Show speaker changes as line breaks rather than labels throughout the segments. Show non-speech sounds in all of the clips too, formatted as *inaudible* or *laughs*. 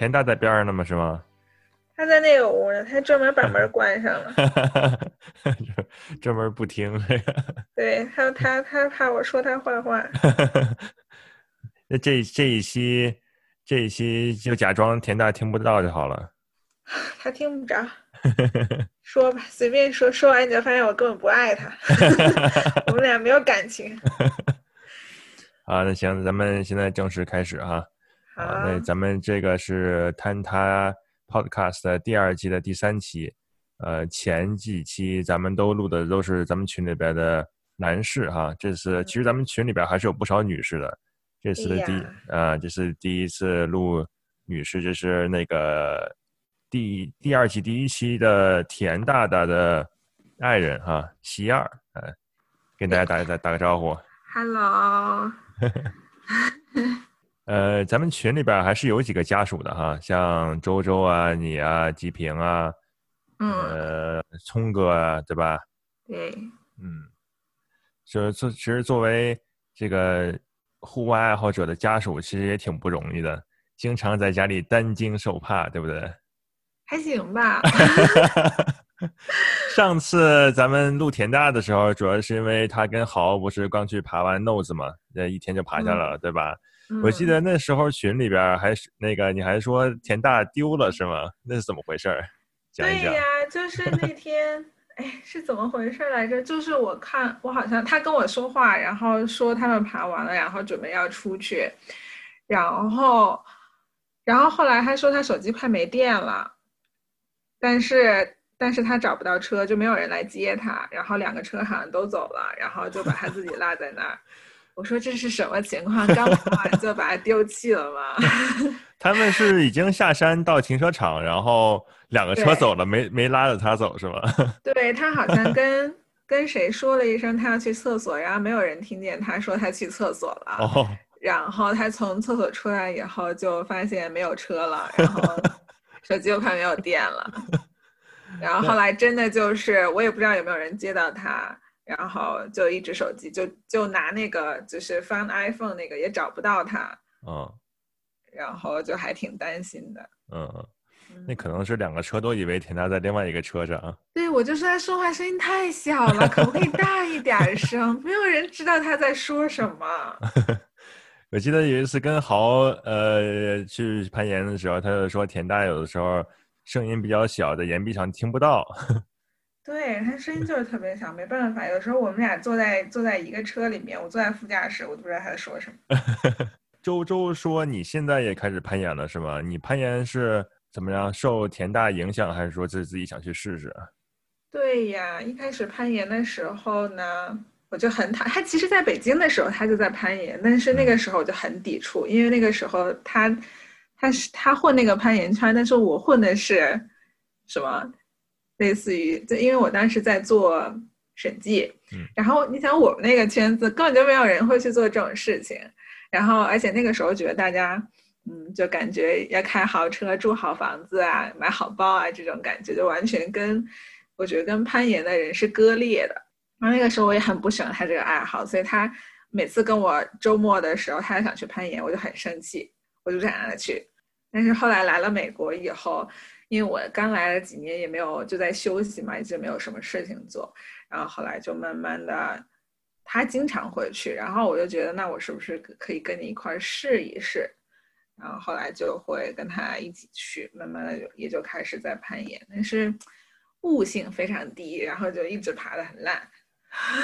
田大在边上呢吗？是吗？
他在那个屋呢，他专门把门 *laughs* 关上了。*laughs*
专门不听。
对他，他他怕我说他坏话。*laughs*
那这这一期，这一期就假装田大听不到就好了。
他听不着。说吧，随便说，说完你就发现我根本不爱他。我们俩没有感情。
啊，那行，咱们现在正式开始哈。
好，
那咱们这个是坍塌。Podcast 第二季的第三期，呃，前几期咱们都录的都是咱们群里边的男士哈，这次其实咱们群里边还是有不少女士的，这次的第啊，这是第一次录女士，这是那个第第二季第一期的田大大的爱人哈，西二，呃，跟大家打打打个招呼
，Hello。*laughs*
呃，咱们群里边还是有几个家属的哈，像周周啊、你啊、吉平啊，
嗯，
呃，聪哥啊，对吧？
对，
嗯，就是作，其实作为这个户外爱好者的家属，其实也挺不容易的，经常在家里担惊受怕，对不对？
还行吧。*laughs*
上次咱们录田大的时候，主要是因为他跟豪不是刚去爬完 nose 嘛，那一天就爬下来了，对吧？我记得那时候群里边还是那个，你还说田大丢了是吗？那是怎么回事？讲一讲。
对呀，就是那 *laughs* 天，哎，是怎么回事来着？就是我看我好像他跟我说话，然后说他们爬完了，然后准备要出去，然后，然后后来他说他手机快没电了，但是但是他找不到车，就没有人来接他，然后两个车好像都走了，然后就把他自己落在那儿。我说这是什么情况？刚爬完就把它丢弃了吗？*laughs*
他们是已经下山到停车场，然后两个车走了，没没拉着他走是吗？*laughs*
对他好像跟跟谁说了一声他要去厕所，然后没有人听见他说他去厕所了。哦。然后他从厕所出来以后就发现没有车了，然后手机又快没有电了。*laughs* 然后后来真的就是我也不知道有没有人接到他。然后就一只手机，就就拿那个就是翻 iPhone 那个也找不到他，
嗯，
然后就还挺担心的，
嗯，那可能是两个车都以为田大在另外一个车上，
对我就说他说话声音太小了，可不可以大一点声？*laughs* 没有人知道他在说什么。*laughs*
我记得有一次跟豪呃去攀岩的时候，他就说田大有的时候声音比较小，在岩壁上听不到。
对他声音就是特别小，没办法。有时候我们俩坐在坐在一个车里面，我坐在副驾驶，我都不知道他在说什么。*laughs*
周周说：“你现在也开始攀岩了，是吗？你攀岩是怎么样？受田大影响，还是说自自己想去试试？”
对呀，一开始攀岩的时候呢，我就很讨他。其实在北京的时候，他就在攀岩，但是那个时候我就很抵触，因为那个时候他他是他混那个攀岩圈，但是我混的是什么？类似于，就因为我当时在做审计，然后你想我们那个圈子根本就没有人会去做这种事情，然后而且那个时候觉得大家，嗯，就感觉要开豪车、住好房子啊、买好包啊这种感觉，就完全跟我觉得跟攀岩的人是割裂的。然后那个时候我也很不喜欢他这个爱好，所以他每次跟我周末的时候，他想去攀岩，我就很生气，我就不想让他去。但是后来来了美国以后。因为我刚来了几年，也没有就在休息嘛，一直没有什么事情做。然后后来就慢慢的，他经常会去，然后我就觉得，那我是不是可以跟你一块试一试？然后后来就会跟他一起去，慢慢的就也就开始在攀岩，但是悟性非常低，然后就一直爬的很烂。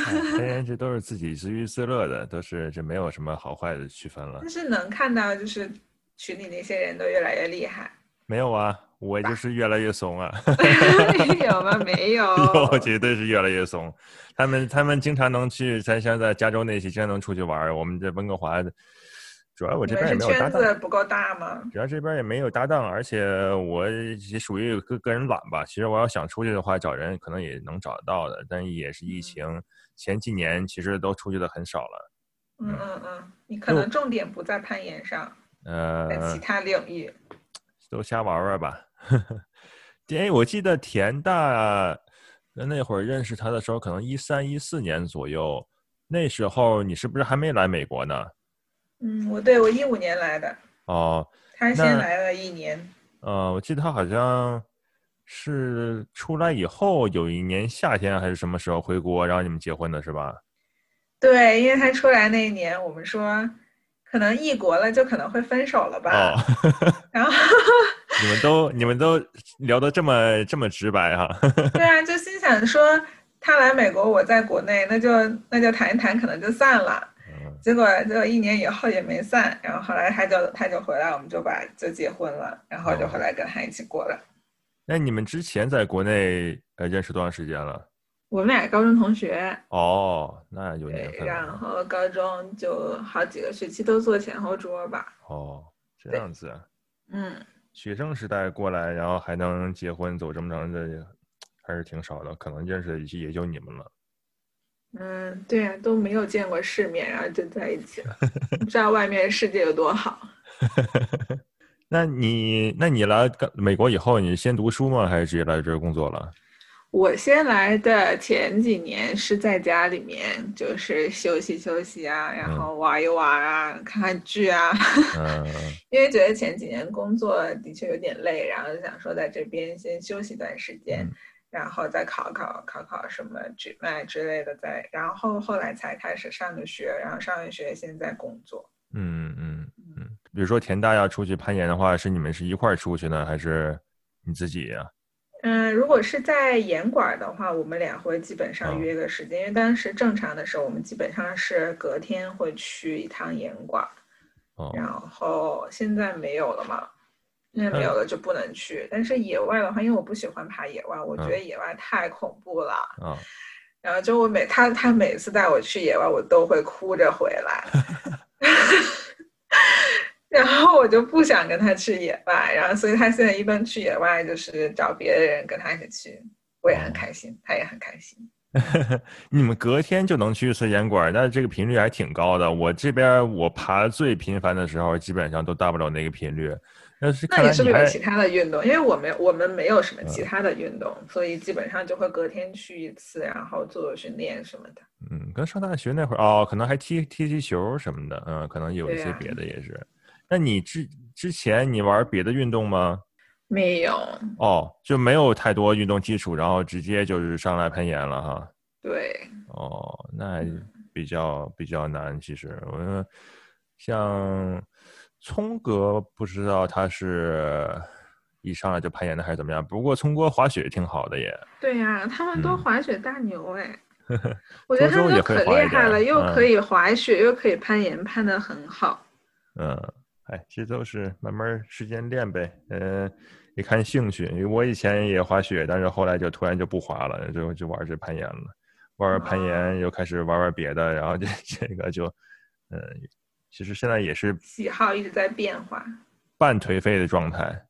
攀岩 *laughs* 这都是自己自娱自乐的，都是这没有什么好坏的区分了。
但是能看到，就是群里那些人都越来越厉害。
没有啊。我就是越来越怂啊！*laughs*
有吗？没有，*laughs*
有绝对是越来越怂。他们他们经常能去，咱像在加州那些，经常能出去玩。我们在温哥华，主要我这边也没有搭
档，不够大吗？
主要这边也没有搭档，而且我也属于个个人懒吧。其实我要想出去的话，找人可能也能找得到的，但也是疫情前几年，其实都出去的很少了。
嗯嗯嗯，你可能重点不在攀岩上，
呃，
在其他领域
都瞎玩玩吧。*laughs* 哎，我记得田大那会儿认识他的时候，可能一三一四年左右。那时候你是不是还没来美国呢？
嗯，我对我一五年来的。
哦，
他先来了一年，
呃，我记得他好像是出来以后有一年夏天还是什么时候回国，然后你们结婚的是吧？
对，因为他出来那一年，我们说可能异国了，就可能会分手了吧。
哦，
然后
你们都你们都聊得这么这么直白哈。*laughs*
对啊，就心想说他来美国，我在国内，那就那就谈一谈，可能就散了。
嗯
结果结果一年以后也没散，然后后来他就他就回来，我们就把就结婚了，然后就回来跟他一起过了。
那你们之前在国内呃认识多长时间了？
我们俩高中同学，
哦，那有年
对，
份。
然后高中就好几个学期都坐前后桌吧。
哦，这样子啊。
嗯，
学生时代过来，然后还能结婚走这么长的，*tsk* 还是挺少的。可能认识的也就你们了。
嗯，对呀、都没有见过世面，然后就在一起了，*laughs* 不知道外面世界有多好。*laughs*
那你那你来美国以后，你先读书吗？还是直接来这儿工作了？
我先来的前几年是在家里面，就是休息休息啊，然后玩一玩啊，看看剧啊。
嗯 *laughs*
因为觉得前几年工作的确有点累，然后就想说在这边先休息一段时间，
嗯
然后再考考考考什么 GMAT 之类的，再然后后来才开始上的学，然后上完学现在工作。
嗯嗯嗯。比如说田大要出去攀岩的话，是你们是一块儿出去呢，还是你自己呀、
嗯，如果是在严管的话，我们俩会基本上
哦
约个时间，因为当时正常的时候，我们基本上是隔天会去一趟严管，
哦
然后现在没有了嘛，现在没有了就不能去。但是野外的话，因为我不喜欢爬野外，我觉得野外太恐怖了。
啊 *laughs*
然后就我每他他每次带我去野外，我都会哭着回来。*laughs* 然后我就不想跟他去野外，然后所以他现在一般去野外就是找别的人跟他一起去，我也很开心，他也很开心。*laughs*
你们隔天就能去一次岩馆，那这个频率还挺高的。我这边我爬最频繁的时候，基本上都达不了那个频率。那是
那你是不是有其他的运动？因为我们我们没有什么
嗯
其他的运动，所以基本上就会隔天去一次，然后做做训练什么的。
嗯，跟上大学那会儿哦，可能还踢踢踢球什么的，嗯，可能有一些别的也是。那你之之前你玩别的运动吗？
没有，
哦，就没有太多运动基础，然后直接就是上来攀岩了哈。
对，
哦，那
嗯
比较比较难。其实我像聪哥，不知道他是一上来就攀岩的还是怎么样。不过聪哥滑雪挺好的耶。
对呀、他们都
嗯
滑雪大牛哎。*laughs* 我觉得他
周周也
们都可厉害了，又可以滑雪，又可以攀岩，攀得很好。
嗯，哎，这都是慢慢时间练呗。嗯，也看兴趣。因为我以前也滑雪，但是后来就突然就不滑了，就就玩这攀岩了。玩玩攀岩，又开始玩玩别的，然后这这个就，嗯，其实现在也是
喜好一直在变化。
半颓废的状态。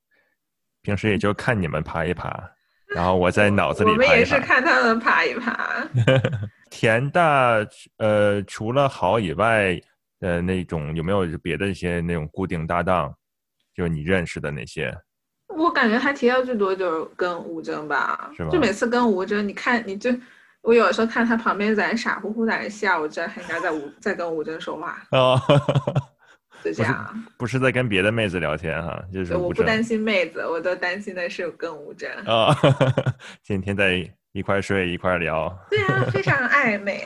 平时也就看你们爬一爬，然后我在脑子里
我们
爬我们。
也是看他们爬一爬。*laughs*
田大，呃，除了好以外，呃，那种有没有别的一些那种固定搭档，就是你认识的那些？
我感觉他提到最多就是跟吴峥吧，
是吧
就每次跟吴峥，你看你就。我有时候看他旁边在傻乎乎在那笑，我知道他应该在吴在跟吴峥说话，
哦，*laughs*
就这样。
不是在跟别的妹子聊天哈，就是，
我不担心妹子，我都担心的是跟吴峥。
啊，天天在一块睡一块聊。
对啊，非常暧昧。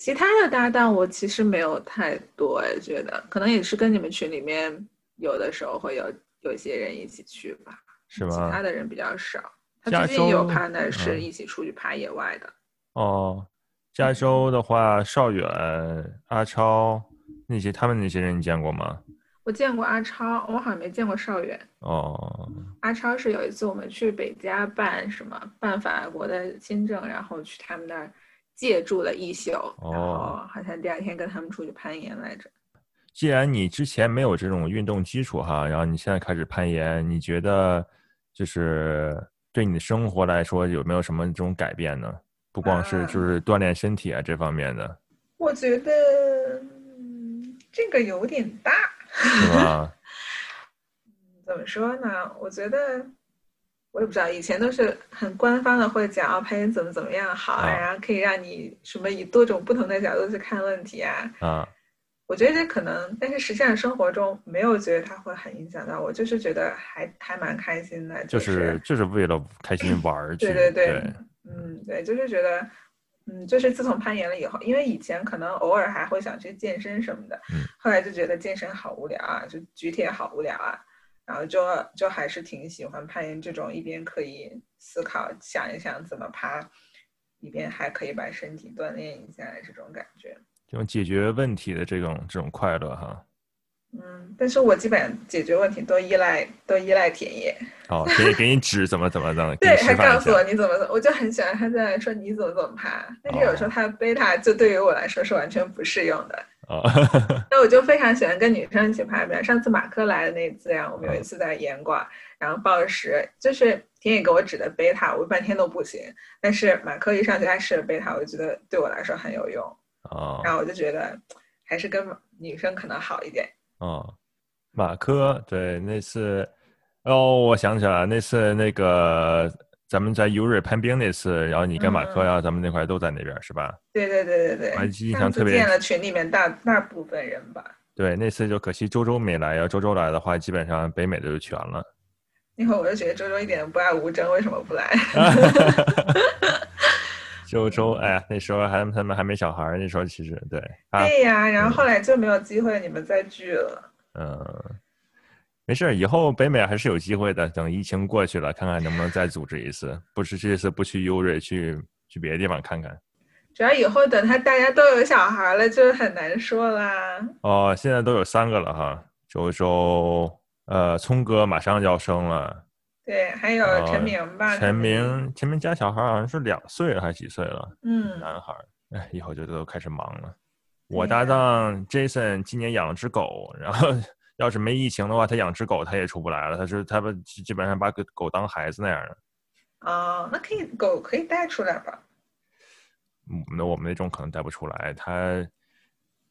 其他的搭档我其实没有太多，哎，觉得可能也是跟你们群里面有的时候会有有一些人一起去吧，
是吗
其他的人比较少。他
加
最近有
州
partner 是
嗯
一起出去爬野外的。
哦，加州的话，邵远、阿超那些，他们那些人你见过吗？
我见过阿超，我好像没见过邵远。
哦，
阿超是有一次我们去北加办什么办法国的签证，然后去他们那儿借住了一宿，然后好像第二天跟他们出去攀岩来着。
既然你之前没有这种运动基础哈，然后你现在开始攀岩，你觉得就是对你的生活来说有没有什么这种改变呢？不光是
啊
就是锻炼身体啊这方面的，
我觉得、嗯、这个有点大。
是吧？*laughs*
怎么说呢？我觉得我也不知道，以前都是很官方的会讲哦，攀岩怎么怎么样好，
啊
然后可以让你什么以多种不同的角度去看问题啊。
啊，
我觉得这可能，但是实际上生活中没有觉得它会很影响到我，就是觉得还还蛮开心的，
就是 *laughs* 就是为了开心玩儿去。
对对
对，
嗯，对，就是觉得，嗯，就是自从攀岩了以后，因为以前可能偶尔还会想去健身什么的，后来就觉得健身好无聊啊，就举铁好无聊啊，然后就就还是挺喜欢攀岩这种一边可以思考想一想怎么爬，一边还可以把身体锻炼一下这种感觉。
这种解决问题的这种这种快乐哈，
嗯，但是我基本解决问题都依赖都依赖田野。
哦，田野给你指怎么怎么怎么，*laughs*
对，他告诉我你怎么，我就很喜欢他在说你怎么怎么爬，但是有时候他贝塔就对于我来说是完全不适用的。
哦，*laughs*
那我就非常喜欢跟女生一起爬，比如上次马克来的那次呀，我们有一次在岩馆，然后报时，就是田野给我指的贝塔，我半天都不行，但是马克一上去他试了贝塔，我就觉得对我来说很有用。
啊，
然后我就觉得还是跟女生可能好一点。
哦，马克对那次，哦，我想起来那次那个咱们在优瑞攀冰那次，然后你跟马克呀，咱们那块都在那边是吧？
对对对对对，
我还印象特别。
见了群里面大大部分人吧。
对，那次就可惜周周没来，要周周来的话，基本上北美的就全了。
那会儿我就觉得周周一点都不爱吴征，为什么不来？*laughs*
周周，哎呀，那时候还他们还没小孩那时候其实对。
对呀，然后后来就没有机会你们再聚了。
嗯，没事，以后北美还是有机会的。等疫情过去了，看看能不能再组织一次。不是这次不去优瑞，去去别的地方看看。
主要以后等他大家都有小孩了，就很难说啦。
哦，现在都有三个了哈。周周，呃，聪哥马上就要生了。
对，还有陈明吧。
陈明，陈明家小孩好像是两岁了，还是几岁了？
嗯，
男孩。哎，以后就都开始忙了。我搭档 Jason 今年养了只狗，然后要是没疫情的话，他养只狗他也出不来了。他是他们基本上把狗狗当孩子那样的。
哦，那可以，狗可以带出来吧？
嗯，那我们那种可能带不出来。他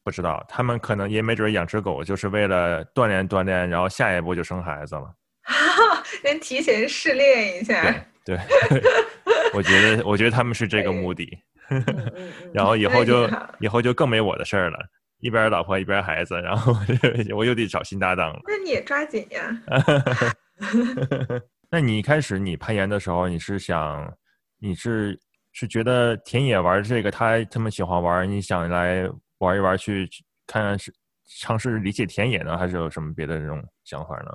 不知道，他们可能也没准养只狗就是为了锻炼锻炼，然后下一步就生孩子了。*laughs*
先提前试炼一下，
对，*laughs* 我觉得，我觉得他们是这个目的，*laughs* 然后以后就以后就更没我的事儿了，一边老婆一边孩子，然后 *laughs* 我又得找新搭档了。
那你也抓紧呀。*laughs* *laughs*
那你一开始你攀岩的时候，你是想，你是是觉得田野玩这个他他们喜欢玩，你想来玩一玩去看看是尝试理解田野呢，还是有什么别的这种想法呢？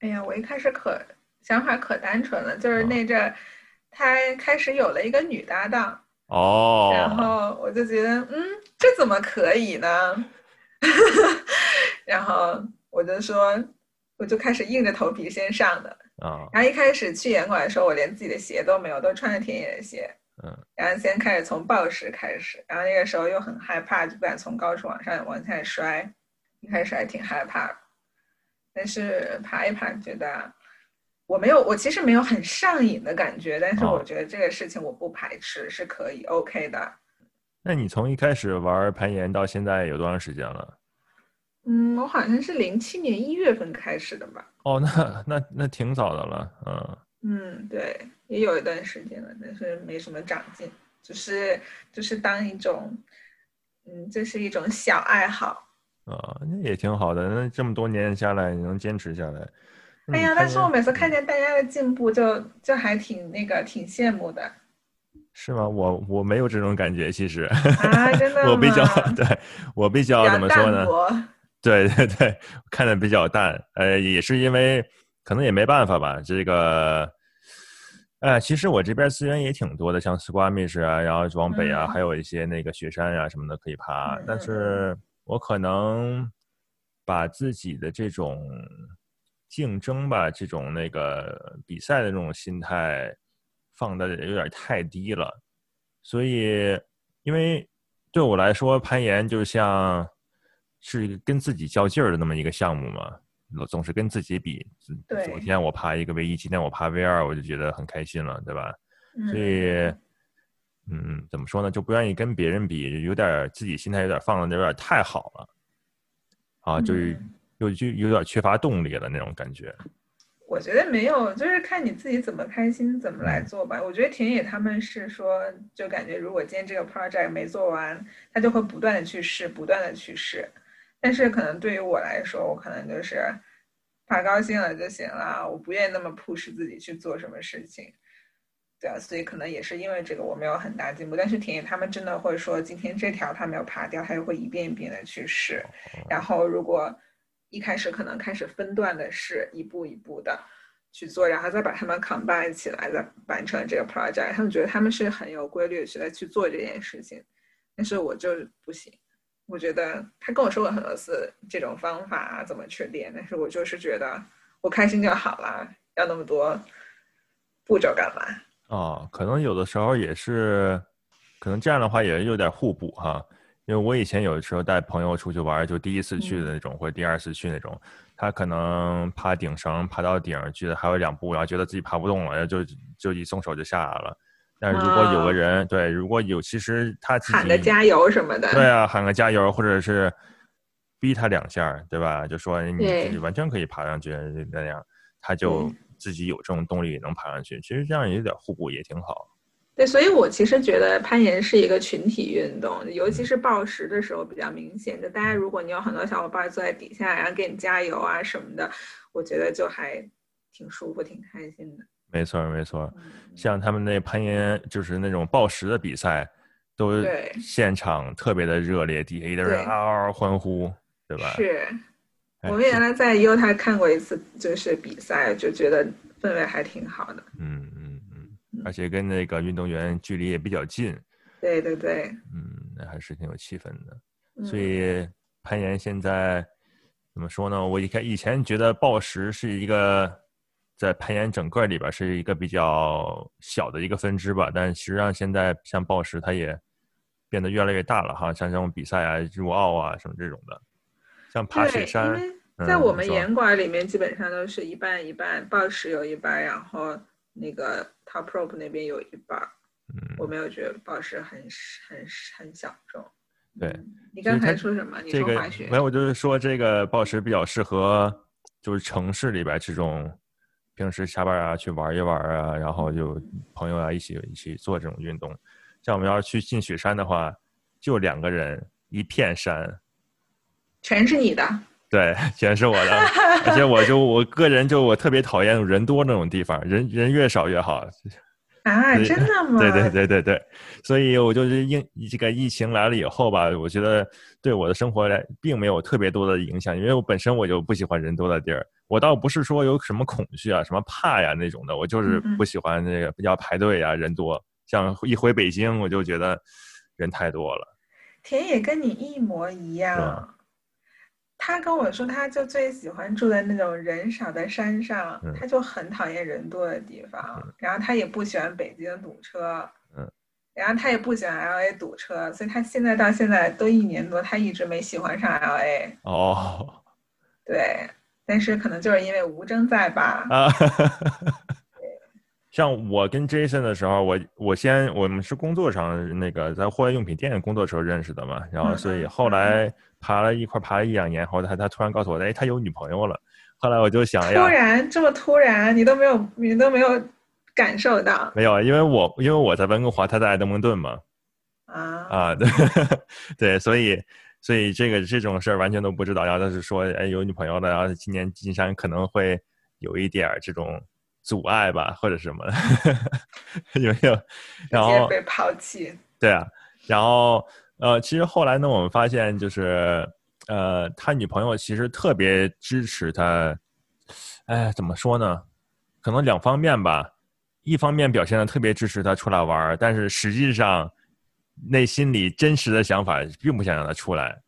哎呀，我一开始可想法可单纯了，就是那阵他开始有了一个女搭档
哦，
然后我就觉得，嗯，这怎么可以呢？*laughs* 然后我就说，我就开始硬着头皮先上的
啊。
然后一开始去演馆的时候，我连自己的鞋都没有，都穿着田野的鞋。
嗯。
然后先开始从暴食开始，然后那个时候又很害怕，就不敢从高处往上往下摔，一开始还挺害怕。但是爬一爬，觉得我没有，我其实没有很上瘾的感觉。但是我觉得这个事情我不排斥，是可以 OK 的。
那你从一开始玩攀岩到现在有多长时间了？
嗯，我好像是零七年一月份开始的吧。
哦，那那那挺早的了，
嗯。嗯，对，也有一段时间了，但是没什么长进，就是就是当一种，嗯，这是一种小爱好。
啊，那也挺好的。那这么多年下来，你能坚持下来？
哎呀，但是我每次看见大家的进步，就就还挺那个，挺羡慕的。
是吗？我我没有这种感觉，其实。
啊，真的 *laughs*
我比较 *laughs* 对，我比较怎么说呢？对 *laughs* 对对，看的比较淡。呃，也是因为可能也没办法吧。这个，哎，其实我这边资源也挺多的，像 Squamish 啊，然后往北啊，还有一些那个雪山啊什么的可以爬，但是。我可能把自己的这种竞争吧，这种那个比赛的这种心态放的有点太低了，所以因为对我来说，攀岩就像是跟自己较劲儿的那么一个项目嘛，总是跟自己比。昨天我爬一个 V 一，今天我爬 V 二，我就觉得很开心了，对吧？所以。嗯，怎么说呢？就不愿意跟别人比，有点自己心态有点放的有点太好了，啊，就是有就有点缺乏动力了那种感觉。
我觉得没有，就是看你自己怎么开心怎么来做吧。我觉得田野他们是说，就感觉如果今天这个 project 没做完，他就会不断的去试，不断的去试。但是可能对于我来说，我可能就是爬高兴了就行了，我不愿意那么 push 自己去做什么事情。对啊，所以可能也是因为这个我没有很大进步。但是田野他们真的会说，今天这条他没有爬掉，他就会一遍一遍的去试。然后如果一开始可能开始分段的是，一步一步的去做，然后再把他们 combine 起来，再完成这个 project。他们觉得他们是很有规律的去做这件事情，但是我就不行。我觉得他跟我说过很多次这种方法，怎么去练，但是我就是觉得我开心就好了，要那么多步骤干嘛？
哦，可能有的时候也是，可能这样的话也有点互补哈。因为我以前有的时候带朋友出去玩，就第一次去的那种，或者第二次去那种，他可能爬顶绳爬到顶，觉得还有两步，然后觉得自己爬不动了，就就一松手就下来了。但是如果有个人，对，如果有，其实他自己
喊个加油什么的，
对啊，喊个加油，或者是逼他两下，对吧？就说你自己完全可以爬上去那样，他就。自己有这种动力能爬上去，其实这样也有点互补也挺好。
对，所以我其实觉得攀岩是一个群体运动，尤其是报时的时候比较明显。就大家如果你有很多小伙伴坐在底下，然后给你加油啊什么的，我觉得就还挺舒服、挺开心的。
没错，没错。像他们那攀岩，就是那种报时的比赛，都现场特别的热烈，底下一堆人嗷嗷欢呼，对吧？
是。我们原来在优他看过一次，就是比赛，就觉得氛围还挺好的。
嗯嗯嗯，而且跟那个运动员距离也比较近。
对对对。
嗯，那还是挺有气氛的。所以攀岩现在怎么说呢？我一开以前觉得报时是一个在攀岩整个里边是一个比较小的一个分支吧，但实际上现在像报时它也变得越来越大了哈，像这种比赛啊、入奥啊什么这种的。像爬雪山，
在我们岩馆里面基本上都是一半一半，报时有一半，然后那个 top rope 那边有一半。嗯，我没有觉得暴食很很很小众。
对，
你刚才说什么？你说滑雪？
没有，我就是说这个暴食比较适合，就是城市里边这种平时下班啊去玩一玩啊，然后就朋友啊一起一起做这种运动。像我们要是去进雪山的话，就两个人一片山。
全是你的，
对，全是我的，而且我就我个人就我特别讨厌人多那种地方，人人越少越好。
啊，真的吗？
对对对对对，所以我就是疫这个疫情来了以后吧，我觉得对我的生活来并没有特别多的影响，因为我本身我就不喜欢人多的地儿。我倒不是说有什么恐惧啊、什么怕呀那种的，我就是不喜欢那个要排队呀、人多。像一回北京，我就觉得人太多了。
田野跟你一模一样。他跟我说，他就最喜欢住在那种人少的山上，他就很讨厌人多的地方。然后他也不喜欢北京堵车，嗯，然后他也不喜欢 L A 堵车，所以他现在到现在都一年多，他一直没喜欢上 L A。
哦，
对，但是可能就是因为吴征在吧。*laughs*
啊，像我跟 Jason 的时候，我我先我们是工作上那个在户外用品店工作时候认识的嘛，然后所以后来。爬了一块，爬了一两年后，他他突然告诉我，哎，他有女朋友了。后来我就想，
突然这么突然，你都没有，你都没有感受到？
没有，因为我因为我在温哥华，他在登蒙顿嘛。
啊
啊，对 *laughs* 对，所以所以这个这种事儿完全都不知道。然后他是说，哎，有女朋友了，然后今年金山可能会有一点这种阻碍吧，或者什么，*laughs* 有没有？然后
被抛弃。
对啊，然后。呃，其实后来呢，我们发现就是，呃，他女朋友其实特别支持他，哎，怎么说呢？可能两方面吧。一方面表现的特别支持他出来玩但是实际上内心里真实的想法并不想让他出来。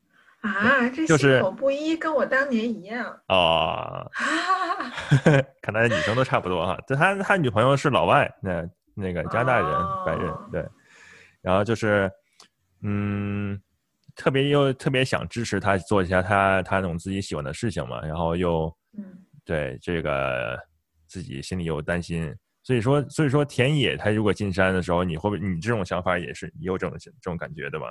啊，这
心
口不一，跟我当年一样。
哦，*laughs* 看来女生都差不多哈。他他女朋友是老外，那那个加拿大人，白人，对。然后就是。嗯，特别又特别想支持他做一下他他那种自己喜欢的事情嘛，然后又，
嗯，
对这个自己心里又担心，所以说所以说田野他如果进山的时候，你会不会你这种想法也是也有这种这种感觉对吧？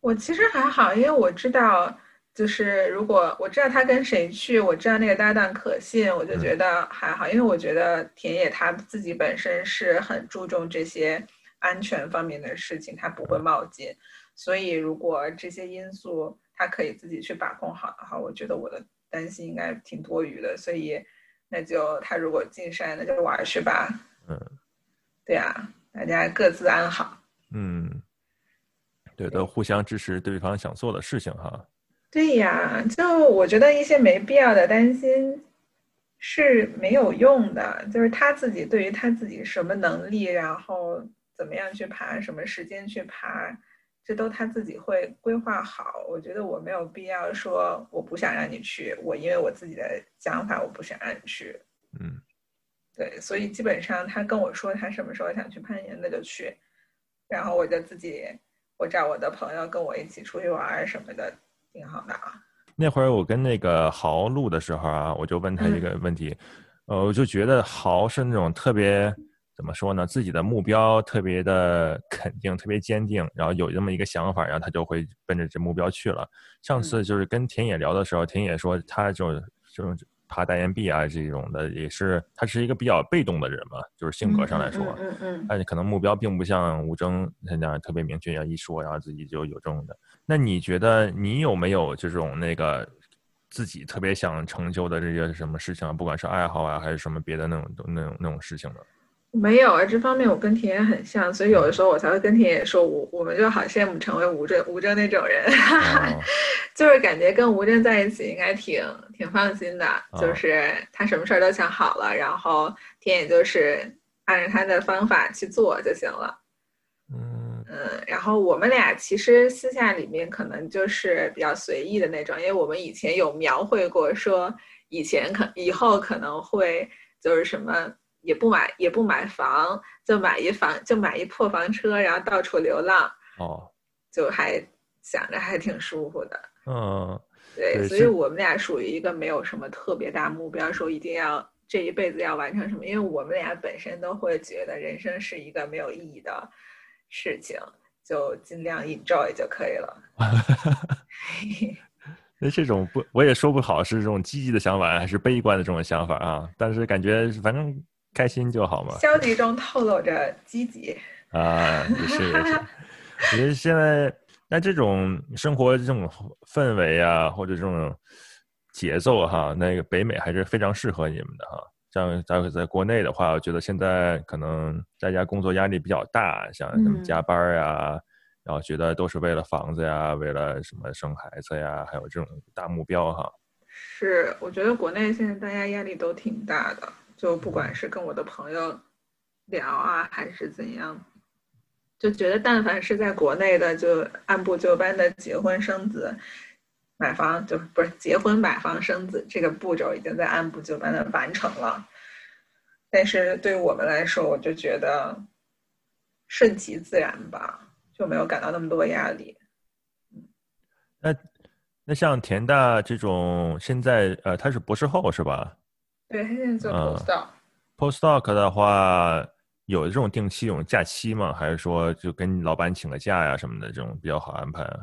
我其实还好，因为我知道就是如果我知道他跟谁去，我知道那个搭档可信，我就觉得还好，因为我觉得田野他自己本身是很注重这些安全方面的事情，他不会冒进。所以，如果这些因素他可以自己去把控好的话，我觉得我的担心应该挺多余的。所以，那就他如果进山，那就玩去吧。
嗯，
对啊，大家各自安好。
嗯，对，都互相支持对方想做的事情哈。
对呀，就我觉得一些没必要的担心是没有用的。就是他自己对于他自己什么能力，然后怎么样去爬，什么时间去爬，这都他自己会规划好。我觉得我没有必要说我不想让你去，我因为我自己的想法，我不想让你去。
嗯，
对，所以基本上他跟我说他什么时候想去攀岩，那就去。然后我就自己，我找我的朋友跟我一起出去玩什么的，挺好的啊。
那会儿我跟那个豪录的时候啊，我就问他一个问题，呃，我就觉得豪是那种特别怎么说呢，自己的目标特别的肯定，特别坚定，然后有这么一个想法，然后他就会奔着这目标去了。上次就是跟田野聊的时候，田野说他就这种。爬大岩壁啊，这种的也是，他是一个比较被动的人嘛，就是性格上来说，
嗯嗯，
而且可能目标并不像吴征那样特别明确，要一说然后自己就有这种的。那你觉得你有没有这种那个自己特别想成就的这些什么事情啊？不管是爱好啊，还是什么别的那种那种那种事情呢？
没有啊，这方面我跟田野很像，所以有的时候我才会跟田野说，我我们就好羡慕成为吴正吴正那种人，*laughs* 就是感觉跟吴正在一起应该挺挺放心的，就是他什么事儿都想好了，然后田野就是按照他的方法去做就行了。
嗯
嗯，然后我们俩其实私下里面可能就是比较随意的那种，因为我们以前有描绘过，说以前可以后可能会就是什么。也不买，也不买房，就买一房，就买一破房车，然后到处流浪。
哦，
就还想着还挺舒服的。
嗯，
对，所以我们俩属于一个没有什么特别大目标，说一定要这一辈子要完成什么，因为我们俩本身都会觉得人生是一个没有意义的事情，就尽量 enjoy 就可以了。
那 *laughs* 这种不，我也说不好是这种积极的想法还是悲观的这种想法啊，但是感觉反正。开心就好嘛。
消极中透露着积极
啊，也是也是。我觉得现在那这种生活这种氛围啊，或者这种节奏哈，那个北美还是非常适合你们的哈。像在在国内的话，我觉得现在可能大家工作压力比较大，像什么加班呀，然后觉得都是为了房子呀，为了什么生孩子呀，还有这种大目标哈。
是，我觉得国内现在大家压力都挺大的。就不管是跟我的朋友聊啊，还是怎样，就觉得但凡是在国内的，就按部就班的结婚生子、买房，就不是结婚买房生子这个步骤已经在按部就班的完成了。但是对于我们来说，我就觉得顺其自然吧，就没有感到那么多压力。
那那像田大这种，现在呃，他是博士后是吧？
对，他现在做 postdoc。
postdoc 的话，有这种定期这种假期吗？还是说就跟老板请个假呀什么的，这种比较好安排啊？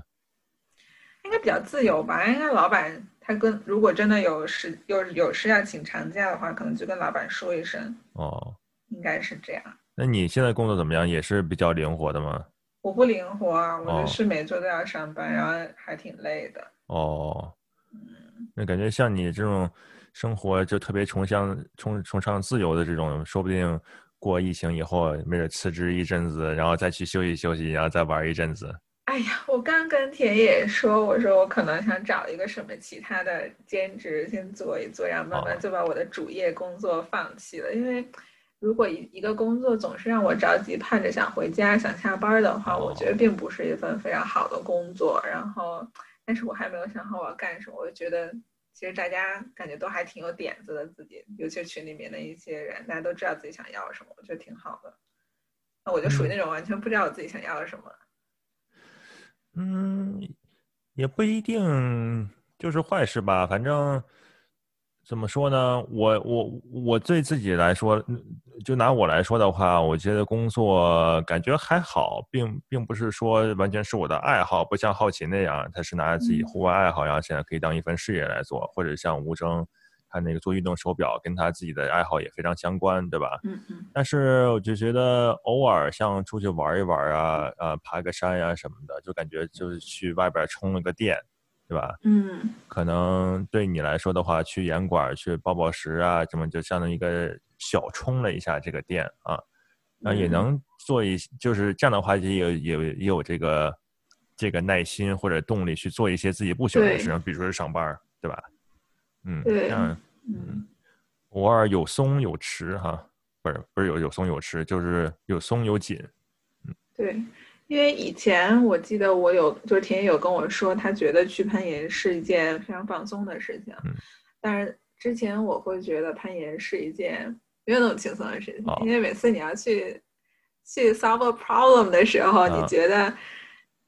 应该比较自由吧。应该老板他跟如果真的有事有有事要请长假的话，可能就跟老板说一声。
哦，
应该是这样。
那你现在工作怎么样？也是比较灵活的吗？
我不灵活啊，我就是每周都要上班，然后还挺累的。
哦，那感觉像你这种。生活就特别崇尚崇崇尚自由的这种，说不定过疫情以后，没准辞职一阵子，然后再去休息休息，然后再玩一阵子。
哎呀，我刚跟田野说，我说我可能想找一个什么其他的兼职先做一做，然后慢慢就把我的主业工作放弃了。因为如果一一个工作总是让我着急盼着想回家想下班的话，我觉得并不是一份非常好的工作。然后，但是我还没有想好我要干什么，我就觉得。其实大家感觉都还挺有点子的，自己尤其是群里面的一些人，大家都知道自己想要什么，我觉得挺好的。那我就属于那种完全不知道我自己想要什么。
嗯，也不一定就是坏事吧，反正。怎么说呢？我我我对自己来说，就拿我来说的话，我觉得工作感觉还好，并并不是说完全是我的爱好，不像好奇那样，他是拿自己户外爱好，然后现在可以当一份事业来做，或者像吴征，他那个做运动手表，跟他自己的爱好也非常相关，对吧？
嗯嗯。
但是我就觉得偶尔像出去玩一玩啊，呃，爬个山呀什么的，就感觉就是去外边充了个电。对吧？
嗯，
可能对你来说的话，去严管去报报时啊，这么就相当于一个小充了一下这个电啊，然后也
嗯
能做一，就是这样的话也有也有也有这个这个耐心或者动力去做一些自己不喜欢的事情，比如说是上班儿，对吧？嗯，
对
这样
嗯，
偶尔有松有弛哈，不是不是有有松有弛，就是有松有紧。
嗯对，因为以前我记得我有，就是田野有跟我说，他觉得去攀岩是一件非常放松的事情。
嗯
但是之前我会觉得攀岩是一件没有那么轻松的事情，
哦
因为每次你要去去 solve a problem 的时候，
啊
你觉得。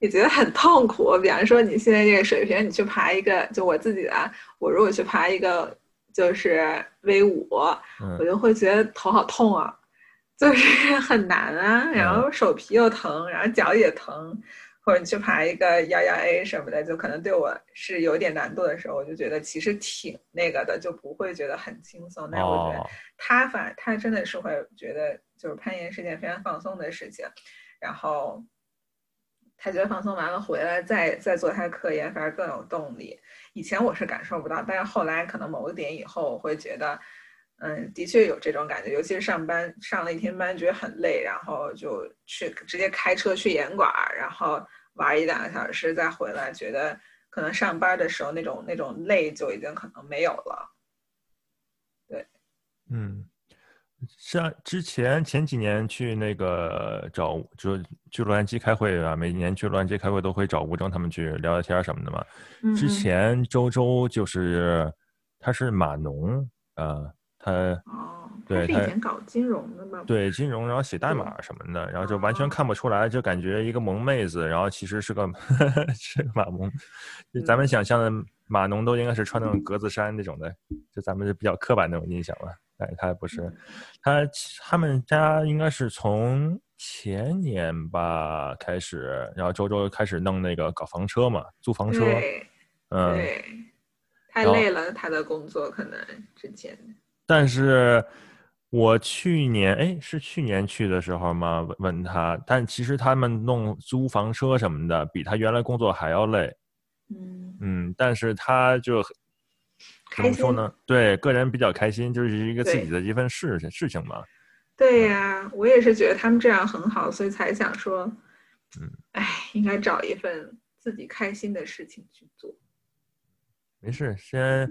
你觉得很痛苦，比方说你现在这个水平，你去爬一个，就我自己啊，我如果去爬一个就是 V 五，
嗯
我就会觉得头好痛啊，就是很难啊，然后手皮又疼，然后脚也疼，或者你去爬一个幺幺 A 什么的，就可能对我是有点难度的时候，我就觉得其实挺那个的，就不会觉得很轻松。但是我觉得
哦，
他反他真的是会觉得，就是攀岩是件非常放松的事情，然后他觉得放松完了回来再再做他的科研，反而更有动力。以前我是感受不到，但是后来可能某个点以后，我会觉得，嗯，的确有这种感觉，尤其是上班上了一天班，觉得很累，然后就去直接开车去严管，然后玩一两个小时再回来，觉得可能上班的时候那种那种累就已经可能没有了。
对嗯，像之前前几年去那个找，就去洛杉矶开会啊，每年去洛杉矶开会都会找吴征他们去聊聊天什么的嘛。之前周周就是他是码农，呃，他
哦，
对他
以前搞金融的吗？
对金融，然后写代码什么的，然后就完全
哦
看不出来，就感觉一个萌妹子，然后其实是个 *laughs* 是个码农，就咱们
嗯
想象的码农都应该是穿那种格子衫那种的，就咱们是比较刻板那种印象了。但是他不是，
嗯
他他们家应该是从前年吧开始，然后周周开始弄那个搞房车嘛，租房车，
对
嗯，
对，太累了，他的工作可能之前。
但是我去年哎是去年去的时候嘛，问问他，但其实他们弄租房车什么的，比他原来工作还要累，
嗯，
嗯，但是他就怎么说呢？对，个人比较开心，就是一个自己的一份事情事情嘛。
对呀，我也是觉得他们这样很好，所以才想说，
嗯，
哎，应该找一份自己开心的事情去做。
没事，先，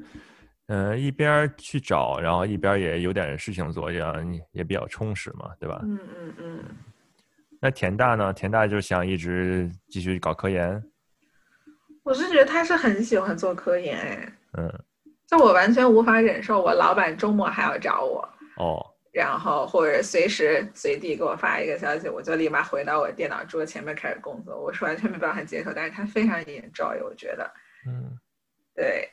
呃，一边去找，然后一边也有点事情做，这样你也比较充实嘛，对吧？
嗯嗯嗯，
那田大呢？田大就想一直继续搞科研，
我是觉得他是很喜欢做科研，哎，
嗯，
就我完全无法忍受我老板周末还要找我，
哦，
然后或者随时随地给我发一个消息，我就立马回到我电脑桌前面开始工作，我是完全没办法接受，但是他非常 enjoy，我觉得。
嗯
对，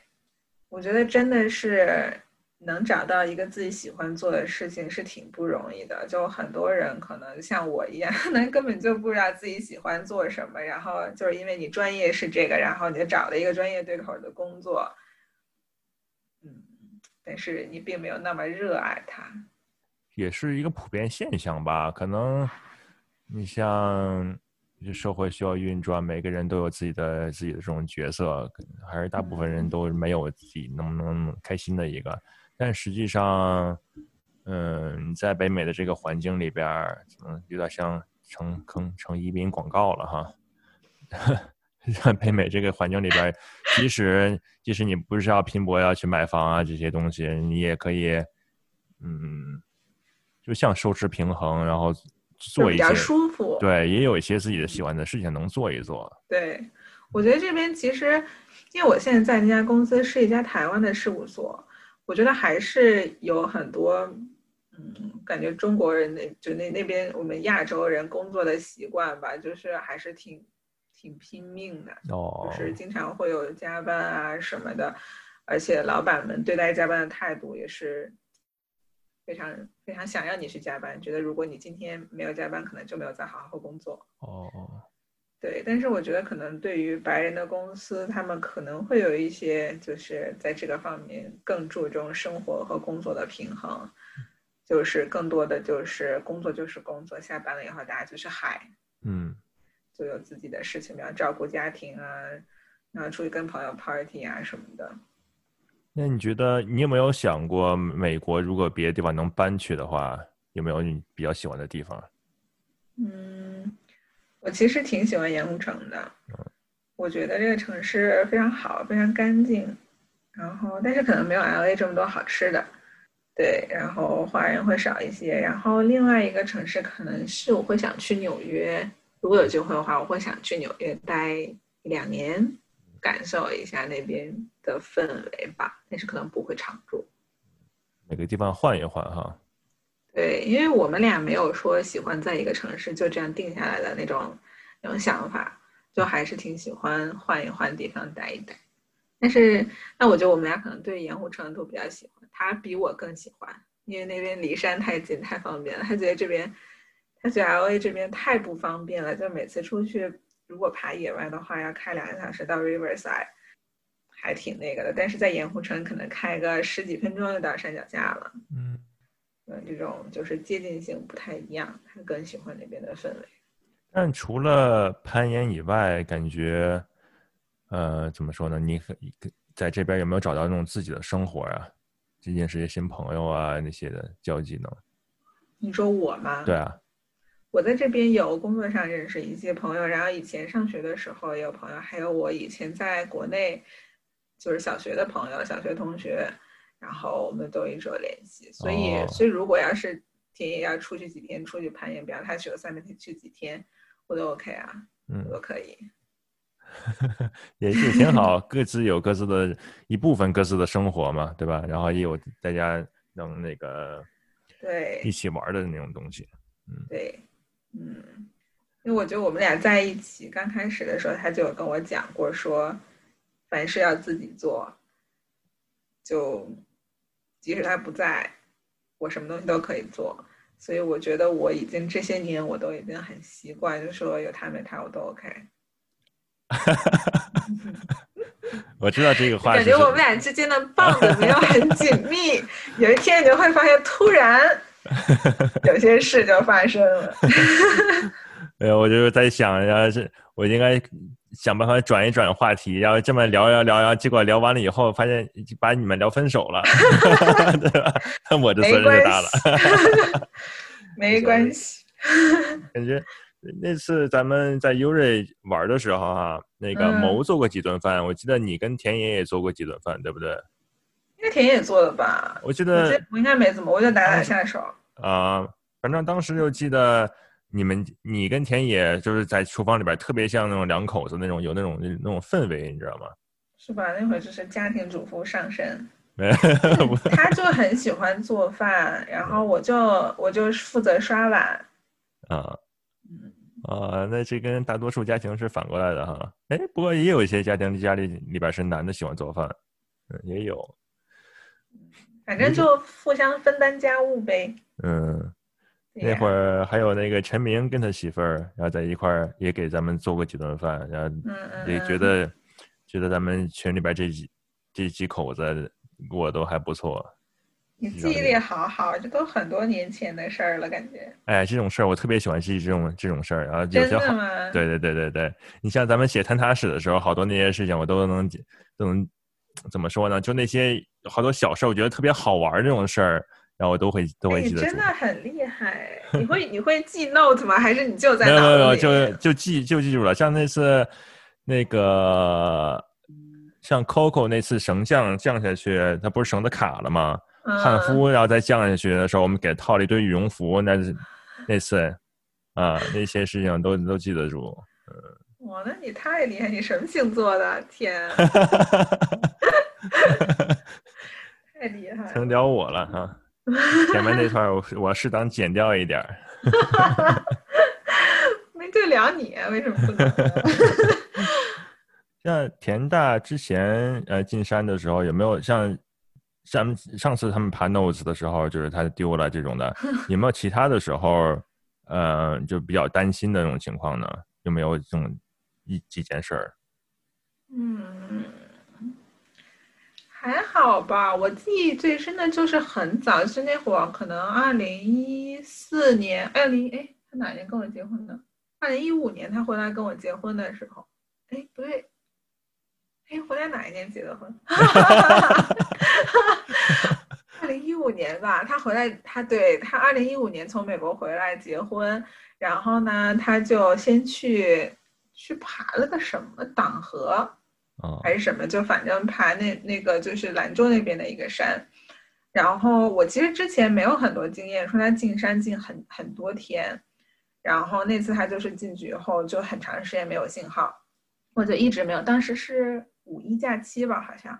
我觉得真的是能找到一个自己喜欢做的事情是挺不容易的。就很多人可能像我一样，*laughs* 可能根本就不知道自己喜欢做什么，然后就是因为你专业是这个，然后你就找了一个专业对口的工作，嗯，但是你并没有那么热爱它。
也是一个普遍现象吧。可能你像这社会需要运转，每个人都有自己的自己的这种角色，还是大部分人都没有自己那么那么开心的一个。但实际上，嗯，你在北美的这个环境里边儿，嗯，有点像成坑成移民广告了哈。*laughs* 在北美这个环境里边儿，即使即使你不是要拼搏要去买房啊这些东西，你也可以，嗯，就像收支平衡，然后做一些，
舒服，
对，也有一些自己的喜欢的事情能做一做。
对，我觉得这边其实，因为我现在在那家公司是一家台湾的事务所，我觉得还是有很多，嗯，感觉中国人那就那那边我们亚洲人工作的习惯吧，就是还是挺挺拼命的，
哦
就，是。经常会有加班啊什么的，而且老板们对待加班的态度也是非常非常想要你去加班，觉得如果你今天没有加班，可能就没有再好好工作。
哦，
对，但是我觉得可能对于白人的公司，他们可能会有一些就是在这个方面更注重生活和工作的平衡，就是更多的就是工作就是工作，下班了以后大家就是嗨，
嗯，
就有自己的事情，比方照顾家庭啊，然后出去跟朋友 party 啊什么的。
那你觉得你有没有想过，美国如果别的地方能搬去的话，有没有你比较喜欢的地方？
嗯，我其实挺喜欢盐湖城的。我觉得这个城市非常好，非常干净。然后，但是可能没有 LA 这么多好吃的。对，然后华人会少一些。然后另外一个城市可能是我会想去纽约，如果有机会的话，我会想去纽约待两年。感受一下那边的氛围吧，但是可能不会常住。
每个地方换一换哈。
对，因为我们俩没有说喜欢在一个城市就这样定下来的那种那种想法，就还是挺喜欢换一换地方待一待。但是，那我觉得我们俩可能对盐湖城都比较喜欢，他比我更喜欢，因为那边离山太近，太方便了。他觉得这边，他觉得 LA 这边太不方便了，就每次出去。如果爬野外的话，要开两个小时到 Riverside，还挺那个的。但是在盐湖城，可能开个十几分钟就到山脚下了。嗯，嗯，这种就是接近性不太一样，他更喜欢那边的氛围。
但除了攀岩以外，感觉，呃，怎么说呢？你在这边有没有找到那种自己的生活啊？最近是些新朋友啊，那些的交际呢？
你说我吗？
对啊。
我在这边有工作上认识一些朋友，然后以前上学的时候也有朋友，还有我以前在国内就是小学的朋友、小学同学，然后我们都一直有联系。所以，所以如果要是田野要出去几天，出去攀岩，比方他去了三天去几天，我都 OK 啊，嗯，都可以。*laughs*
也也挺好，各自有各自的一部分各自的生活嘛，对吧？然后也有大家能那个
对
一起玩的那种东西，嗯，
对。嗯，因为我觉得我们俩在一起刚开始的时候，他就有跟我讲过，说凡事要自己做，就即使他不在，我什么东西都可以做。所以我觉得我已经这些年我都已经很习惯，就说有他没他我都 OK。*laughs*
我知道这个话，
感觉我们俩之间的棒子没有很紧密，*laughs* 有一天你就会发现，突然。*laughs* 有些事就发生了。*laughs*
哎呀，我就是在想，然后是我应该想办法转一转话题，然后这么聊聊聊，然后结果聊完了以后，发现把你们聊分手了，对吧？那我这责任就大了。
没关系。*laughs*
感觉那次咱们在优瑞玩的时候，哈，那个谋做过几顿饭，我记得你跟田野也做过几顿饭，对不对？
应该田野做的吧？
我记得
我应该没怎么，我就打打下手。
啊，反正当时就记得你们，你跟田野就是在厨房里边，特别像那种两口子那种，有那种那种氛围，你知道吗？
是吧？那会儿就是家庭主妇上身。*laughs* 他就很喜欢做饭，然后我就我就负责刷碗。
啊，啊，那这跟大多数家庭是反过来的哈。哎，不过也有一些家庭家里里边是男的喜欢做饭，嗯，也有。
反正就互相分担家务呗。
嗯，那会儿还有那个陈明跟他媳妇儿，然后在一块儿也给咱们做过几顿饭，然后也觉得觉得咱们群里边这几这几口子过都还不错。
你记忆力好好，这都很多年前的事儿了，感觉。
哎，这种事儿我特别喜欢记这种这种事儿，然后有些好，对对对对对，你像咱们写坍塌史的时候，好多那些事情我都能都能。怎么说呢？就那些好多小事儿，我觉得特别好玩儿这种事儿，然后我都会都会记得。
真的很厉害！你会你会记 note 吗？还是你就在没
有没有就就记就记住了。像那次那个像 Coco 那次绳降降下去，它不是绳子卡了吗？汉夫然后再降下去的时候，我们给套了一堆羽绒服。那那次啊，那些事情都都记得住。嗯。
哇，那你太厉害！你什么星座的？天，*laughs* 太厉害！
成了我了哈！*laughs* 前面那段我我适当剪掉一点儿。*laughs*
没对了你，为什么不能？*laughs*
像田大之前呃进山的时候，有没有像像上次他们爬 notes 的时候，就是他丢了这种的？有没有其他的时候，呃，就比较担心的那种情况呢？有没有这种？一几件事儿，
嗯，还好吧。我记忆最深的就是很早，是那会儿，可能二零一四年，二零哎，他哪年跟我结婚的？二零一五年他回来跟我结婚的时候，哎，不对，哎，回来哪一年结的婚？*laughs* 二零一五年吧，他回来，他对他二零一五年从美国回来结婚，然后呢，他就先去去爬了个什么党河，还是什么，就反正爬那那个就是兰州那边的一个山。然后我其实之前没有很多经验，说他进山进很很多天，然后那次他就是进去以后就很长时间没有信号，我就一直没有，当时是。五一假期吧，好像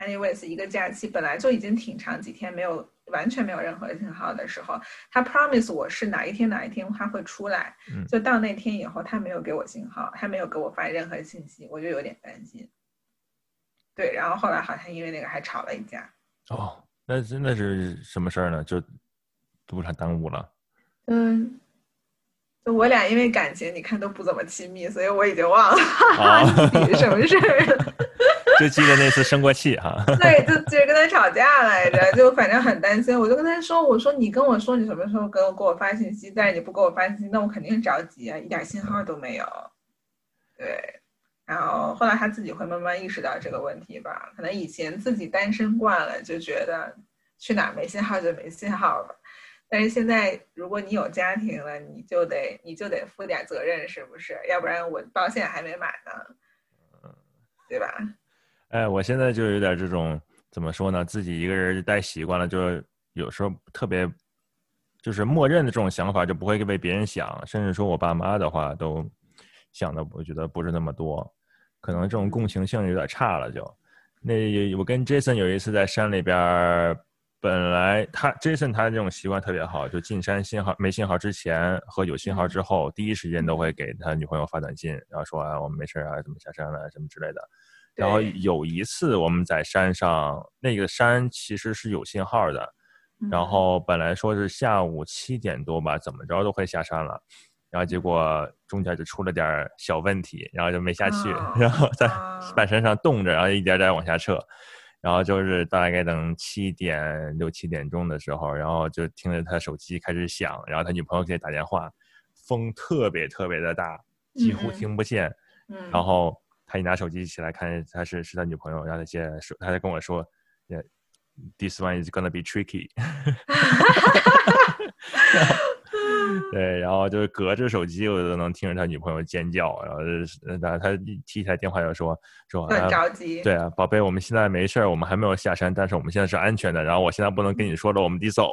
，anyways，一个假期本来就已经挺长，几天没有完全没有任何信号的时候，他 promise 我是哪一天哪一天他会出来，就到那天以后他没有给我信号，他没有给我发任何信息，我就有点担心。对，然后后来好像因为那个还吵了一架。
哦，那真的是什么事儿呢？就都他耽误了。
嗯。就我俩因为感情，你看都不怎么亲密，所以我已经忘了 *laughs* 到底什么事儿了。*laughs*
就记得那次生过气哈。*laughs*
对，就就跟他吵架来着，就反正很担心。我就跟他说：“我说你跟我说你什么时候给我给我发信息，但是你不给我发信息，那我肯定着急啊，一点信号都没有。”对，然后后来他自己会慢慢意识到这个问题吧。可能以前自己单身惯了，就觉得去哪没信号就没信号了。但是现在，如果你有家庭了，你就得你就得负点责任，是不是？要不然我保险还没买呢，对吧？
哎，我现在就有点这种怎么说呢？自己一个人待习惯了，就有时候特别就是默认的这种想法，就不会被别人想，甚至说我爸妈的话都想的，我觉得不是那么多，可能这种共情性有点差了。就那我跟 Jason 有一次在山里边。本来他 Jason 他这种习惯特别好，就进山信号没信号之前和有信号之后，第一时间都会给他女朋友发短信，然后说啊我们没事啊，怎么下山了什么之类的。然后有一次我们在山上，那个山其实是有信号的，然后本来说是下午七点多吧，怎么着都会下山了，然后结果中间就出了点小问题，然后就没下去，然后在半山上冻着，然后一点点往下撤。然后就是大概等七点六七点钟的时候，然后就听着他手机开始响，然后他女朋友给他打电话，风特别特别的大，几乎听不见。然后他一拿手机起来看，他是是他女朋友，然后他接说，他在跟我说，This one is gonna be tricky。*laughs* *laughs* 对，然后就是隔着手机，我都能听着他女朋友尖叫。然后，他他提起来电话就说说
很着急。
对啊，宝贝，我们现在没事儿，我们还没有下山，但是我们现在是安全的。然后我现在不能跟你说了，我们得走。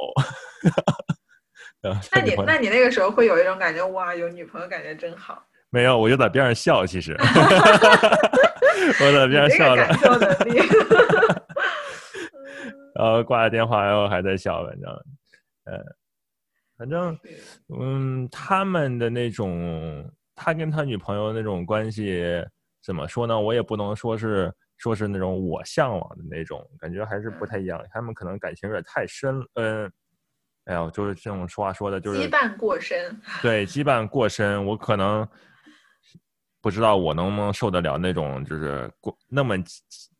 *laughs*
那你那你那个时候会有一种感觉，哇，有女朋友感觉真好。
没有，我就在边上笑，其实。*laughs* 我在边上笑着。*laughs* 然后挂了电话，然后还在笑，反正，嗯。反正，嗯，他们的那种，他跟他女朋友那种关系，怎么说呢？我也不能说是说是那种我向往的那种感觉，还是不太一样。他们可能感情有点太深，嗯，哎呀，就是这种说话说的，就是
羁绊过深。*laughs*
对，羁绊过深，我可能不知道我能不能受得了那种就是过那么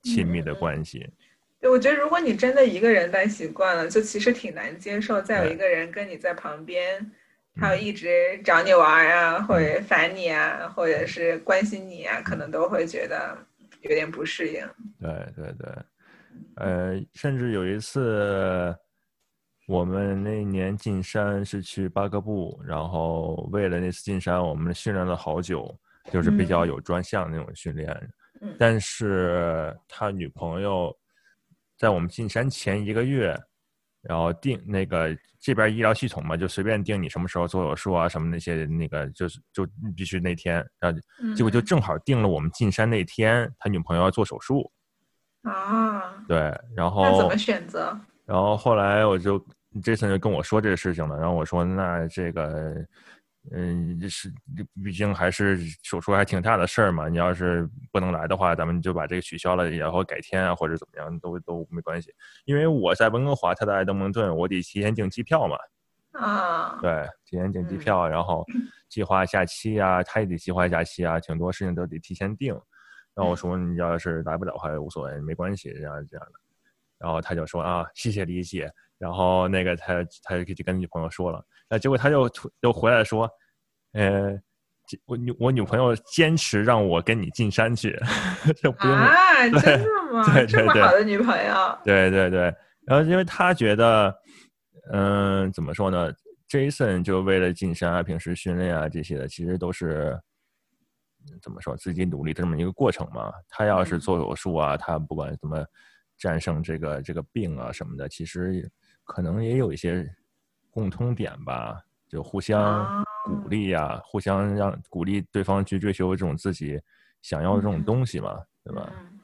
亲密的关系。
对，我觉得如果你真的一个人待习惯了，就其实挺难接受再有一个人跟你在旁边，他一直找你玩啊，或者烦你啊，或者是关心你啊，可能都会觉得有点不适应。
对对对，呃，甚至有一次，我们那年进山是去巴格布，然后为了那次进山，我们训练了好久，就是比较有专项那种训练。但是他女朋友。在我们进山前一个月，然后定那个这边医疗系统嘛，就随便定你什么时候做手术啊，什么那些那个就是就必须那天，然后结果就正好定了我们进山那天，他女朋友要做手术
啊，
对，然后
那怎么选择？
然后后来我就 Jason 就跟我说这个事情了，然后我说那这个。嗯，是，毕竟还是手术还挺大的事儿嘛。你要是不能来的话，咱们就把这个取消了，然后改天啊，或者怎么样都都没关系。因为我在温哥华，他在爱德蒙顿，我得提前订机票嘛。
啊，
对，提前订机票，然后计划假期啊，他也得计划假期啊，挺多事情都得提前订。然后我说你要是来不了的话也无所谓，没关系，这样这样的。然后他就说啊，谢谢理解。然后那个他他就跟女朋友说了。那结果他就又回来说，呃，我女我女朋友坚持让我跟你进山去，*laughs* 就不用
啊，真的吗？*laughs*
对对
这么
对
好的女朋友，
对对对，然后因为他觉得，嗯、怎么说呢？Jason 就为了进山啊，平时训练啊这些的，其实都是嗯怎么说自己努力的这么一个过程嘛。他要是
嗯
做手术啊，他不管怎么战胜这个这个病啊什么的，其实可能也有一些共通点吧，就互相
啊
鼓励呀、互相让鼓励对方去追求这种自己想要的这种
嗯
东西嘛，对吧？
嗯，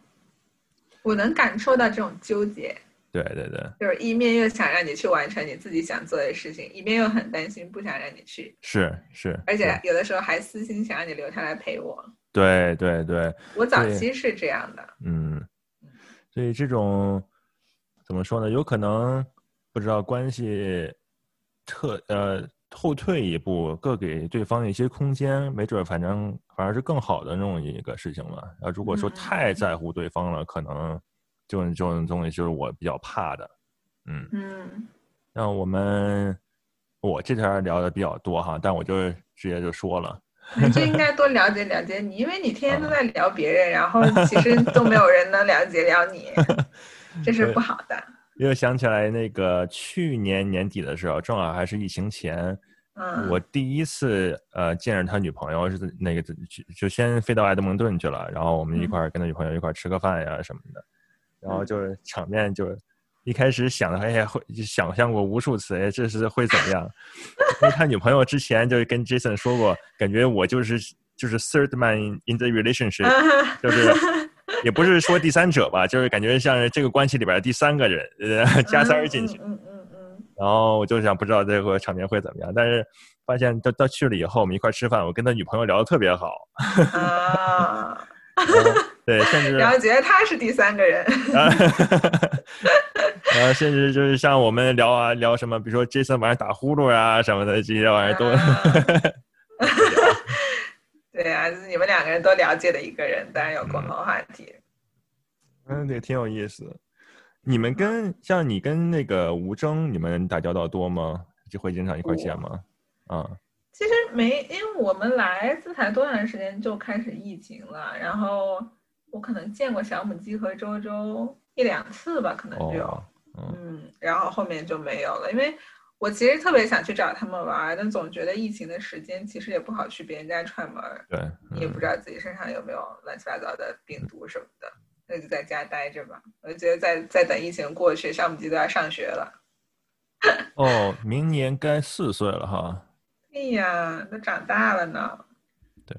我能感受到这种纠结，
对对对，
就是一面又想让你去完成你自己想做的事情，一面又很担心不想让你去，
是是，
而且有的时候还私心想让你留下来陪我。
对对对，
我早期是这样的，
嗯，所以这种怎么说呢？有可能不知道关系特呃后退一步，各给对方一些空间，没准儿反正反而是更好的那种一个事情嘛。然后如果说
嗯
太在乎对方了，可能这种这种东西就是我比较怕的。嗯，
嗯
那我们我这条聊的比较多哈，但我就直接就说了。
你就应该 *laughs* 多了解了解你，因为你天天都
啊
在聊别人，然后其实都没有人能了解了你，*laughs* 这是不好的。
又想起来那个去年年底的时候，正好还是疫情前，
嗯，
我第一次呃见着他女朋友是那个就就先飞到埃德蒙顿去了，然后我们一块儿跟他女朋友一块儿吃个饭呀什么的，然后就是场面就一开始想的哎呀会想象过无数次，哎这是会怎么样？*laughs* 因为他女朋友之前就跟 Jason 说过，感觉我就是就是 third man in the relationship，就是也不是说第三者吧，就是感觉像是这个关系里边的第三个人，呃，加塞儿进去。
嗯嗯嗯
然后我就想不知道这个场面会怎么样，但是发现到到去了以后，我们一块吃饭，我跟他女朋友聊得特别好，
嗯啊，*laughs*
对，甚至 *laughs*
然后觉得他是第三个人，*laughs*
啊，然后甚至就是像我们聊啊聊什么，比如说 Jason 晚上打呼噜啊什么的，这些玩意儿都、
啊对是你们两个人都了解的一个人，当然有共同话题。
嗯，对，挺有意思。你们跟像你跟那个吴征，你们打交道多吗？就会经常一块儿见吗？啊，
其实没，因为我们来自才多长时间就开始疫情了，然后我可能见过小母鸡和周周一两次吧，可能就，
哦，嗯
嗯，然后后面就没有了，因为我其实特别想去找他们玩儿，但总觉得疫情的时间其实也不好去别人家串门儿，
对，
你也
嗯
不知道自己身上有没有乱七八糟的病毒什么的，那就在家待着吧。我就觉得再再等疫情过去，小母鸡都要上学了。*laughs*
哦，明年该四岁了哈。
哎呀，都长大了呢。
对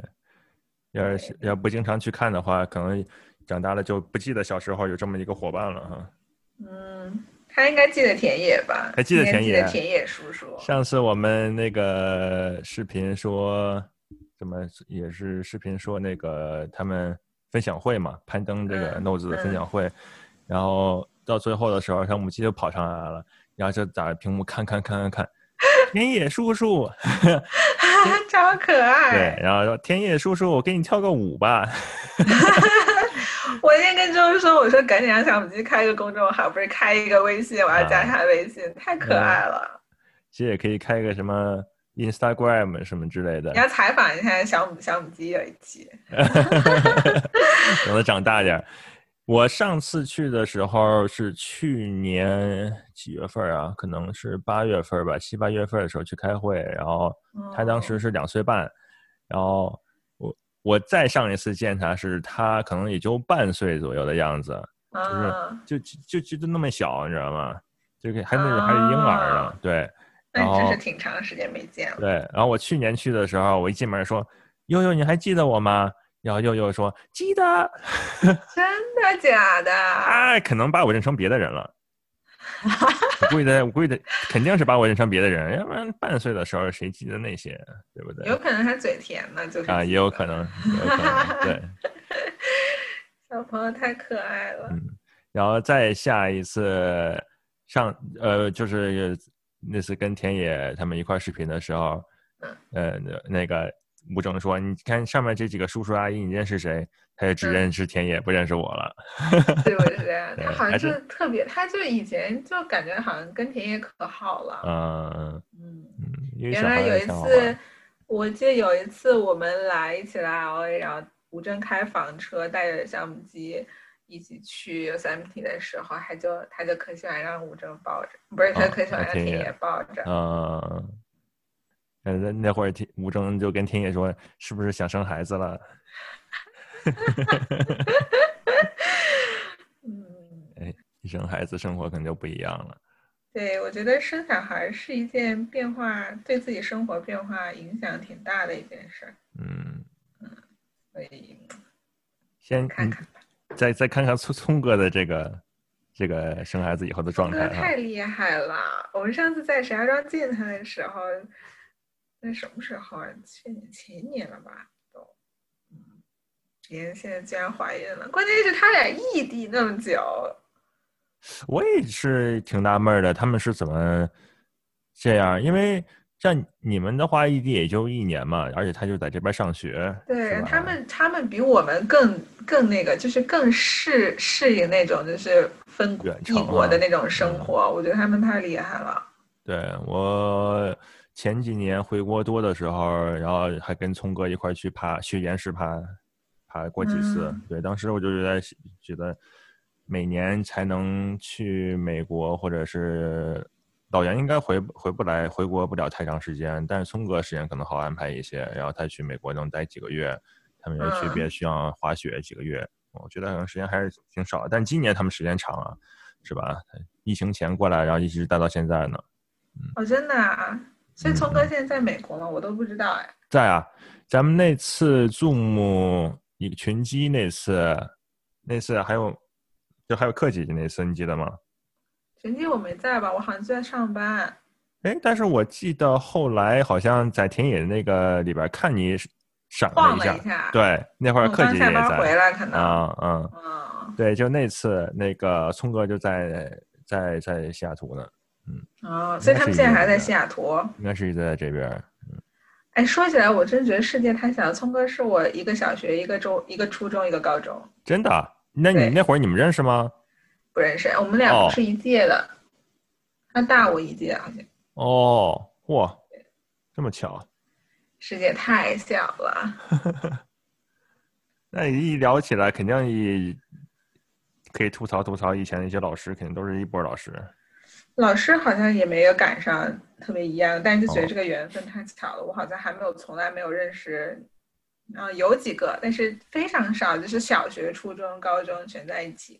要是要不经常去看的话，可能长大了就不记得小时候有这么一个伙伴了哈。
嗯，他应该记得田野吧？
还记得田野
田野叔叔。
上次我们那个视频说，怎么也是视频说那个他们分享会嘛，攀登这个
嗯
Nose 的分享会，然后到最后的时候，小母鸡就跑上来了，然后就打着屏幕看看看看看，田野叔叔，*laughs*
超可爱。
对，然后说田野叔叔，我给你跳个舞吧，*laughs* *laughs*
我那天跟周周说，我说赶紧让小母鸡开一个公众号，不是开一个微信，我要加他微信，太可爱了。
其实也可以开一个什么 Instagram 什么之类的
你，要采访一下小母小母鸡有一期。*laughs*
等它长大点儿。我上次去的时候是去年几月份啊？可能是八月份吧，七八月份的时候去开会，然后他当时是两岁半，然后我我再上一次见他是他可能也就半岁左右的样子，
嗯，
就就就就那么小，你知道吗？就给还那还是婴儿呢
啊，
对
那
然后
真是挺长时间没见了。
对。然后我去年去的时候，我一进门说：“悠悠，你还记得我吗？”然后悠悠说：“记得。*laughs* ”
真的假的？
哎可能把我认成别的人了。我估计他，我估计他肯定是把我认成别的人，要不然半岁的时候谁记得那些，对不对？
有可能他嘴甜呢，就是
啊，也有可能，也有可能，对。*laughs*
小朋友太可爱了。
嗯，然后再下一次上，呃，就是那次跟田野他们一块儿视频的时候，呃，那那个吴征说：“你看上面这几个叔叔阿姨，你认识谁？”他也只
嗯
认识田野，不认识我了。
是不是？
对
他好像
是
就特别，他就以前就感觉好像跟田野可好了。
嗯
嗯，原来有一次，我记得有一次我们来一起来 LA，然后吴征开房车，带着相机一起去 Yosemite 的时候，他就他就可喜欢让吴征抱着，不是他
哦
可喜欢让
天野
野抱着。
嗯，呃，那那会儿田吴征就跟天野说，是不是想生孩子了？*laughs*
嗯，
哎生孩子，生活可能就不一样了。
对，我觉得生小孩是一件变化，对自己生活变化影响挺大的一件事儿，
嗯，
所以
先嗯
看看吧。
再再看看聪聪哥的这个这个生孩子以后的状态哈
太。厉害了！我们上次在石家庄见他的时候，那什么时候啊？去年前年了吧？都，嗯，人现在居然怀孕了，关键是他俩异地那么久，
我也是挺纳闷的，他们是怎么这样？因为像你们的话，异地也就一年嘛，而且他就在这边上学，
对他们，他们比我们更更那个，就是更适适应那种就是分异国的
啊
那种生活。我觉得他们太厉害了。
对我前几年回国多的时候，然后还跟聪哥一块去爬去岩石爬，爬过几次。
嗯
对，当时我就觉得觉得每年才能去美国或者是老杨应该回回不来，回国不了太长时间，但是聪哥时间可能好安排一些，然后他去美国能待几个月，他们要去
嗯
别的地方滑雪几个月。我觉得可能时间还是挺少的，但今年他们时间长啊，是吧？疫情前过来，然后一直待到现在呢。
哦，真的啊！所以聪哥
嗯
现在在美国吗？我都不知道哎。
在啊，咱们那次 Zoom 一个群机那次，那次还有就还有克姐姐那次，你记得吗？
群机我没在吧？我好像就在上班。
哎，但是我记得后来好像在田野那个里边看你闪了一下，
一下。
对，那会儿克姐姐也在
班回来，可能。
啊，嗯，
嗯。
对，就那次那个聪哥就在在在西雅图呢，嗯
哦，所以他们现在还在西雅图。
应该是一直在这边。
哎，说起来，我真觉得世界太小。聪哥是我一个小学、一个中、一个初中、一个高中，
真的？啊那你那会儿你们认识吗？
不认识。我们俩
哦
不是一届的，他大我一届，好像。
哦，哇，这么巧。
世界太小了。*laughs*
那你一聊起来，肯定一可以吐槽吐槽以前的一些老师，肯定都是一波老师。
老师好像也没有赶上特别一样，但是就觉得
哦
这个缘分太巧了。我好像还没有从来没有认识，啊、有几个，但是非常少，就是小学、初中、高中全在一起。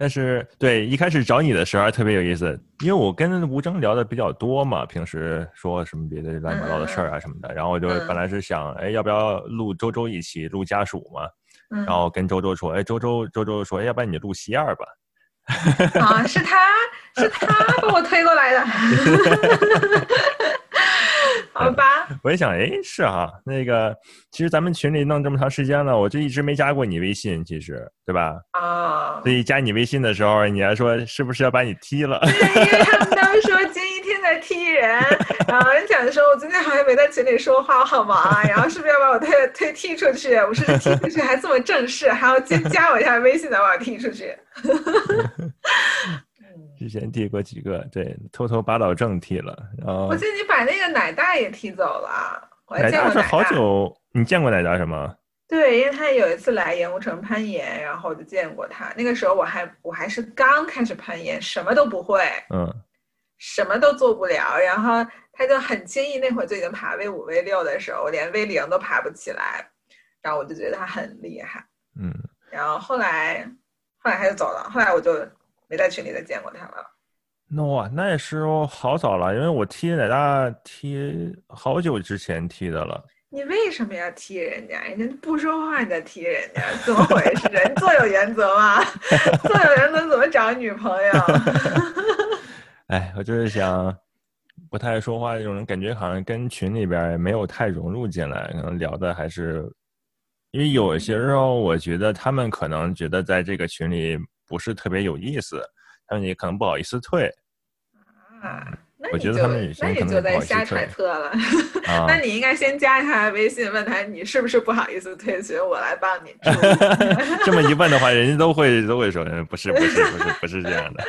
但是对一开始找你的时候还特别有意思，因为我跟吴征聊的比较多嘛，平时说什么别的乱七八糟的事儿啊什么的，然后我就
嗯
本来是想，哎，要不要录周周一起录家属嘛？
嗯，
然后跟周周说，哎，周周周周说，哎，要不然你录西二吧？
啊，是他是他把我推过来的，*laughs* *laughs* 好吧？*laughs*
我一想，哎，是哈，那个其实咱们群里弄这么长时间了，我就一直没加过你微信，其实对吧？
啊，
所以加你微信的时候，你还说是不是要把你踢了？*laughs*
对，因为他们当时说今一天在踢人，然后人讲说我今天好像没在群里说话，我好忙啊，然后是不是要把我推推踢出去？我说这踢出去还这么正式，还要先加我一下微信才把我踢出去。
之前递过几个，对，偷偷把老郑踢了，然后
我记得你把那个奶大也踢走了，我还
奶大是
见过奶大。
好久，你见过奶大什么？
对，因为他有一次来盐湖城攀岩，然后我就见过他。那个时候我还我还是刚开始攀岩，什么都不会，
嗯，
什么都做不了。然后他就很轻易，那会儿就已经爬 V 五 V 六的时候，我连 V 零都爬不起来。然后我就觉得他很厉害。
嗯，
然后后来后来他就走了，后来我就没在群里再见过他了。
那哇，那也是好早了，因为我踢奶大踢好久之前踢的了。
你为什么要踢人家？人家不说话你再踢人家，怎么回事？你做有原则吗？*laughs* 做有原则怎么找女朋友？*laughs*
哎，我就是想，不太爱说话这种人，感觉好像跟群里边没有太融入进来，可能聊的还是，因为有些时候我觉得他们可能觉得在这个群里不是特别有意思，他们也可能不好意思退
啊，那
我觉得他们女
那你
生可能
就在瞎揣测了。
啊 *laughs*
那。你应该先加他微信，问他你是不是不好意思退群，我来帮你。*laughs*
这么一问的话，人家都会都会说，嗯不是不是不是不是这样的。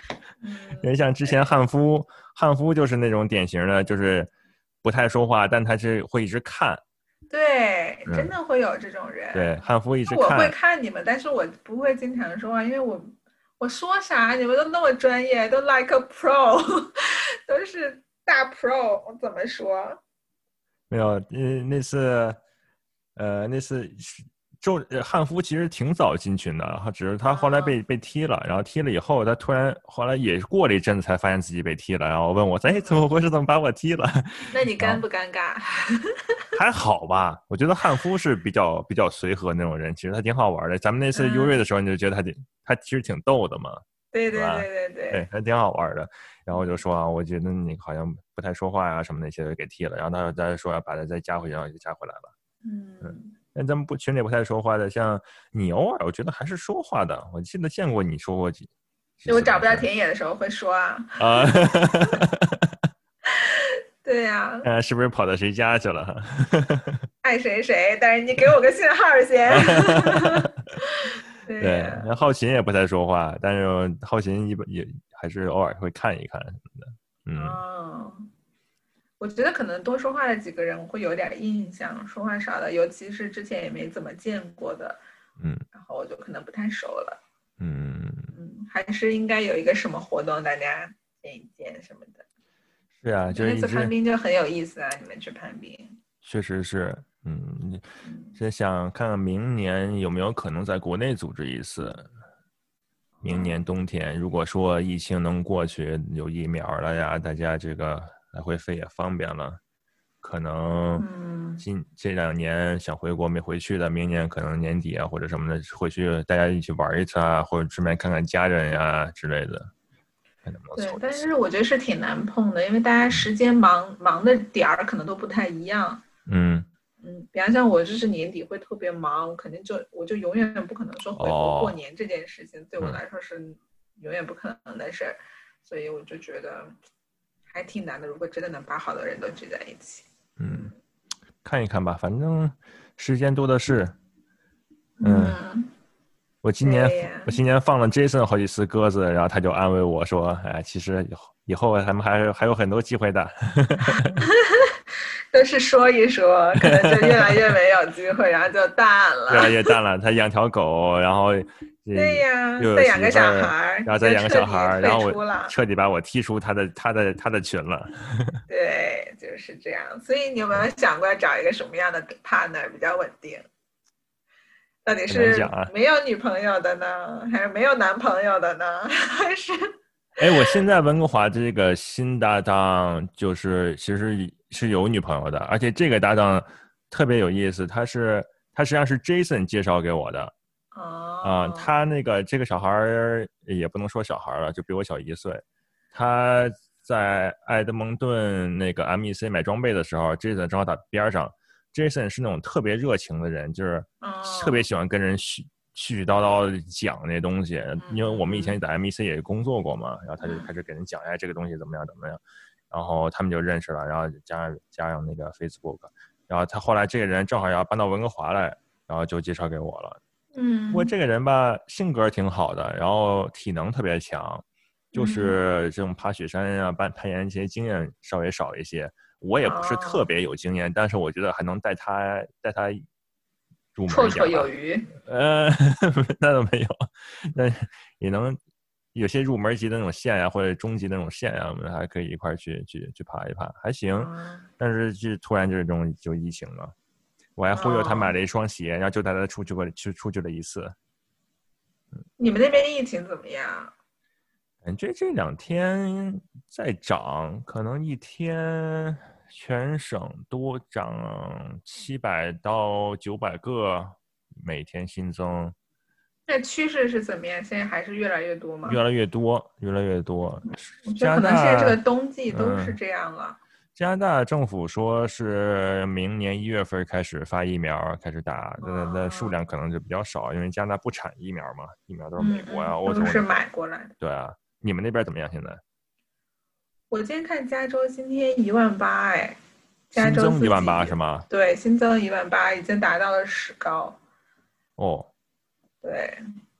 *laughs* 因为像之前汉夫，汉夫就是那种典型的，就是不太说话，但他是会一直看。
对，
嗯
真的会有这种人。
对，汉服一直
我会
看。
你们，但是我不会经常说话，因为我我说啥你们都那么专业，都 like a pro，*laughs* 都是大 pro，我怎么说？
没有，嗯，那次，呃，那次是周呃汉夫其实挺早进群的，他只是他后来
啊
被被踢了，然后踢了以后，他突然后来也过了一阵子才发现自己被踢了，然后问我，哎，怎么回事？怎么把我踢了？
那你尴不尴尬？*laughs*
还好吧，我觉得汉夫是比较比较随和那种人，其实他挺好玩的。咱们那次优
嗯
瑞的时候，你就觉得他挺他其实挺逗的嘛，
对对对对对
对，还挺好玩的。然后我就说啊，我觉得你好像不太说话呀、什么那些给踢了，然后他再说要把他再加回去，然后就加回来了。
嗯，
那咱们不群里不太说话的，像你偶尔我觉得还是说话的，我记得见过你说过几。
就我找不到田野的时候会说啊，
啊，*laughs*
对呀、
呃，*laughs* 是不是跑到谁家去了？*laughs*
爱谁谁，但是你给我个信号先。对
那浩琴也不太说话，但是浩琴一般也还是偶尔会看一看什么的。嗯，
哦，我觉得可能多说话的几个人我会有点印象，说话少的，尤其是之前也没怎么见过的，
嗯，
然后我就可能不太熟了。
嗯，
嗯，还是应该有一个什么活动，大家见一见什么的。
是啊，就是一
那次攀
直
冰就很有意思啊，你们去攀冰。
确实是，嗯，
嗯
就想看看明年有没有可能在国内组织一次。明年冬天，如果说疫情能过去，有疫苗了呀，大家这个来回飞也方便了，可能
嗯
今这两年想回国没回去的，明年可能年底啊或者什么的回去，大家一起玩一次啊，或者顺便看看家人呀之类的，看能不能
对。但是我觉得是挺难碰的，因为大家时间忙忙的点儿可能都不太一样。
嗯，
嗯，比方像我就是年底会特别忙，我肯定就我就永远不可能说回国过
哦
年这件事情，对我
嗯
来说是永远不可能的事儿，所以我就觉得还挺难的。如果真的能把好多人都聚在一起，
嗯，看一看吧，反正时间多的是。嗯
嗯，
我今年我今年放了 Jason 好几次鸽子，然后他就安慰我说：“哎，其实以后以后咱们还还有很多机会的。*laughs* *laughs*
都是说一说，可能就越来越没有机会，然后就淡了
越来
了。
越淡了。他养条狗，然后
对呀，再养个小孩儿，
然后再养个小孩儿，然后我
彻底
把我踢出他的他的他的群了。*laughs*
对，就是这样。所以你有没有想过要找一个什么样的 partner 比较稳定？到底是没有女朋友的呢，还是没有男朋友的呢？*laughs* 还是
哎，我现在温哥华这个新搭档就是其实是有女朋友的，而且这个搭档特别有意思，他是他实际上是 Jason 介绍给我的。
哦
啊、他那个这个小孩儿也不能说小孩儿了，就比我小一岁。他在埃德蒙顿那个 MEC 买装备的时候，Jason 正好打边上。Jason 是那种特别热情的人，就是
哦
特别喜欢跟人絮絮絮叨叨地讲那东西。因为我们以前在 MEC 也工作过嘛，然后他就
嗯
开始给人讲，哎，这个东西怎么样怎么样，然后他们就认识了，然后加上加上那个 Facebook，然后他后来这个人正好要搬到温哥华来，然后就介绍给我了。
嗯，
不过这个人吧，性格挺好的，然后体能特别强，就是这种爬雪山啊、攀攀岩这些经验稍微少一些。我也不是特
哦
别有经验，但是我觉得还能带他带他入门
绰绰
一点吧。
有余。*laughs*
呃，那倒没有，那也能有些入门级的那种线呀、或者中级的那种线呀、我们还可以一块儿去去去爬一爬，还行。
嗯
但是就突然就是这种就疫情了，我还忽悠他
哦
买了一双鞋，然后就带他出去过去出去了一次。
你们那边疫情怎么样？
感觉这两天在涨，可能一天全省多涨七百到九百个，每天新增，
那趋势是怎么样？现在还是越来越多吗？
越来越多，越来越多。
我觉得可能现在这个冬季都是
嗯
这样了。
加拿大政府说是明年一月份开始发疫苗，开始打，那那数
哦
量可能就比较少，因为加拿大不产疫苗嘛，疫苗都是美
嗯
国呀、
嗯
欧洲
都是买过来的。
对啊，你们那边怎么样？现在
我今天看加州今天一万八，哎，加州自
新增一万
己
八是吗？
对，新增一万八，已经达到了史高。
哦，
对，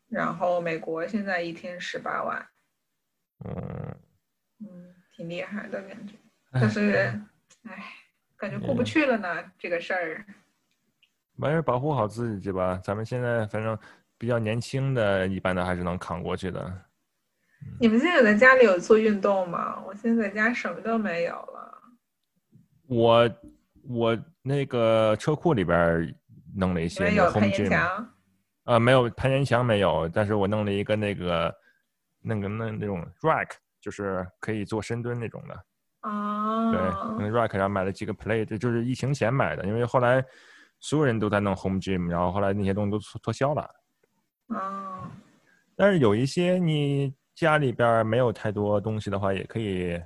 然后美国现在一天十八万，
嗯，
嗯，挺厉害的感觉。
唉
但是，唉，感觉过不去了呢。这个事儿，
完事儿保护好自己吧。咱们现在反正比较年轻的，一般的还是能扛过去的。
你们现在在家里有做运动吗？我现在在家什么都没有了。
我我那个车库里边弄了一些
有攀
岩
墙。
啊，没有攀岩墙没有，但是我弄了一个那个那个那那种 rack，就是可以做深蹲那种的。
哦。
对，那 rack 上买了几个 plate，就是疫情前买的，因为后来所有人都在弄 home gym，然后后来那些东西都脱销了。
哦。
但是有一些你家里边没有太多东西的话，也可以，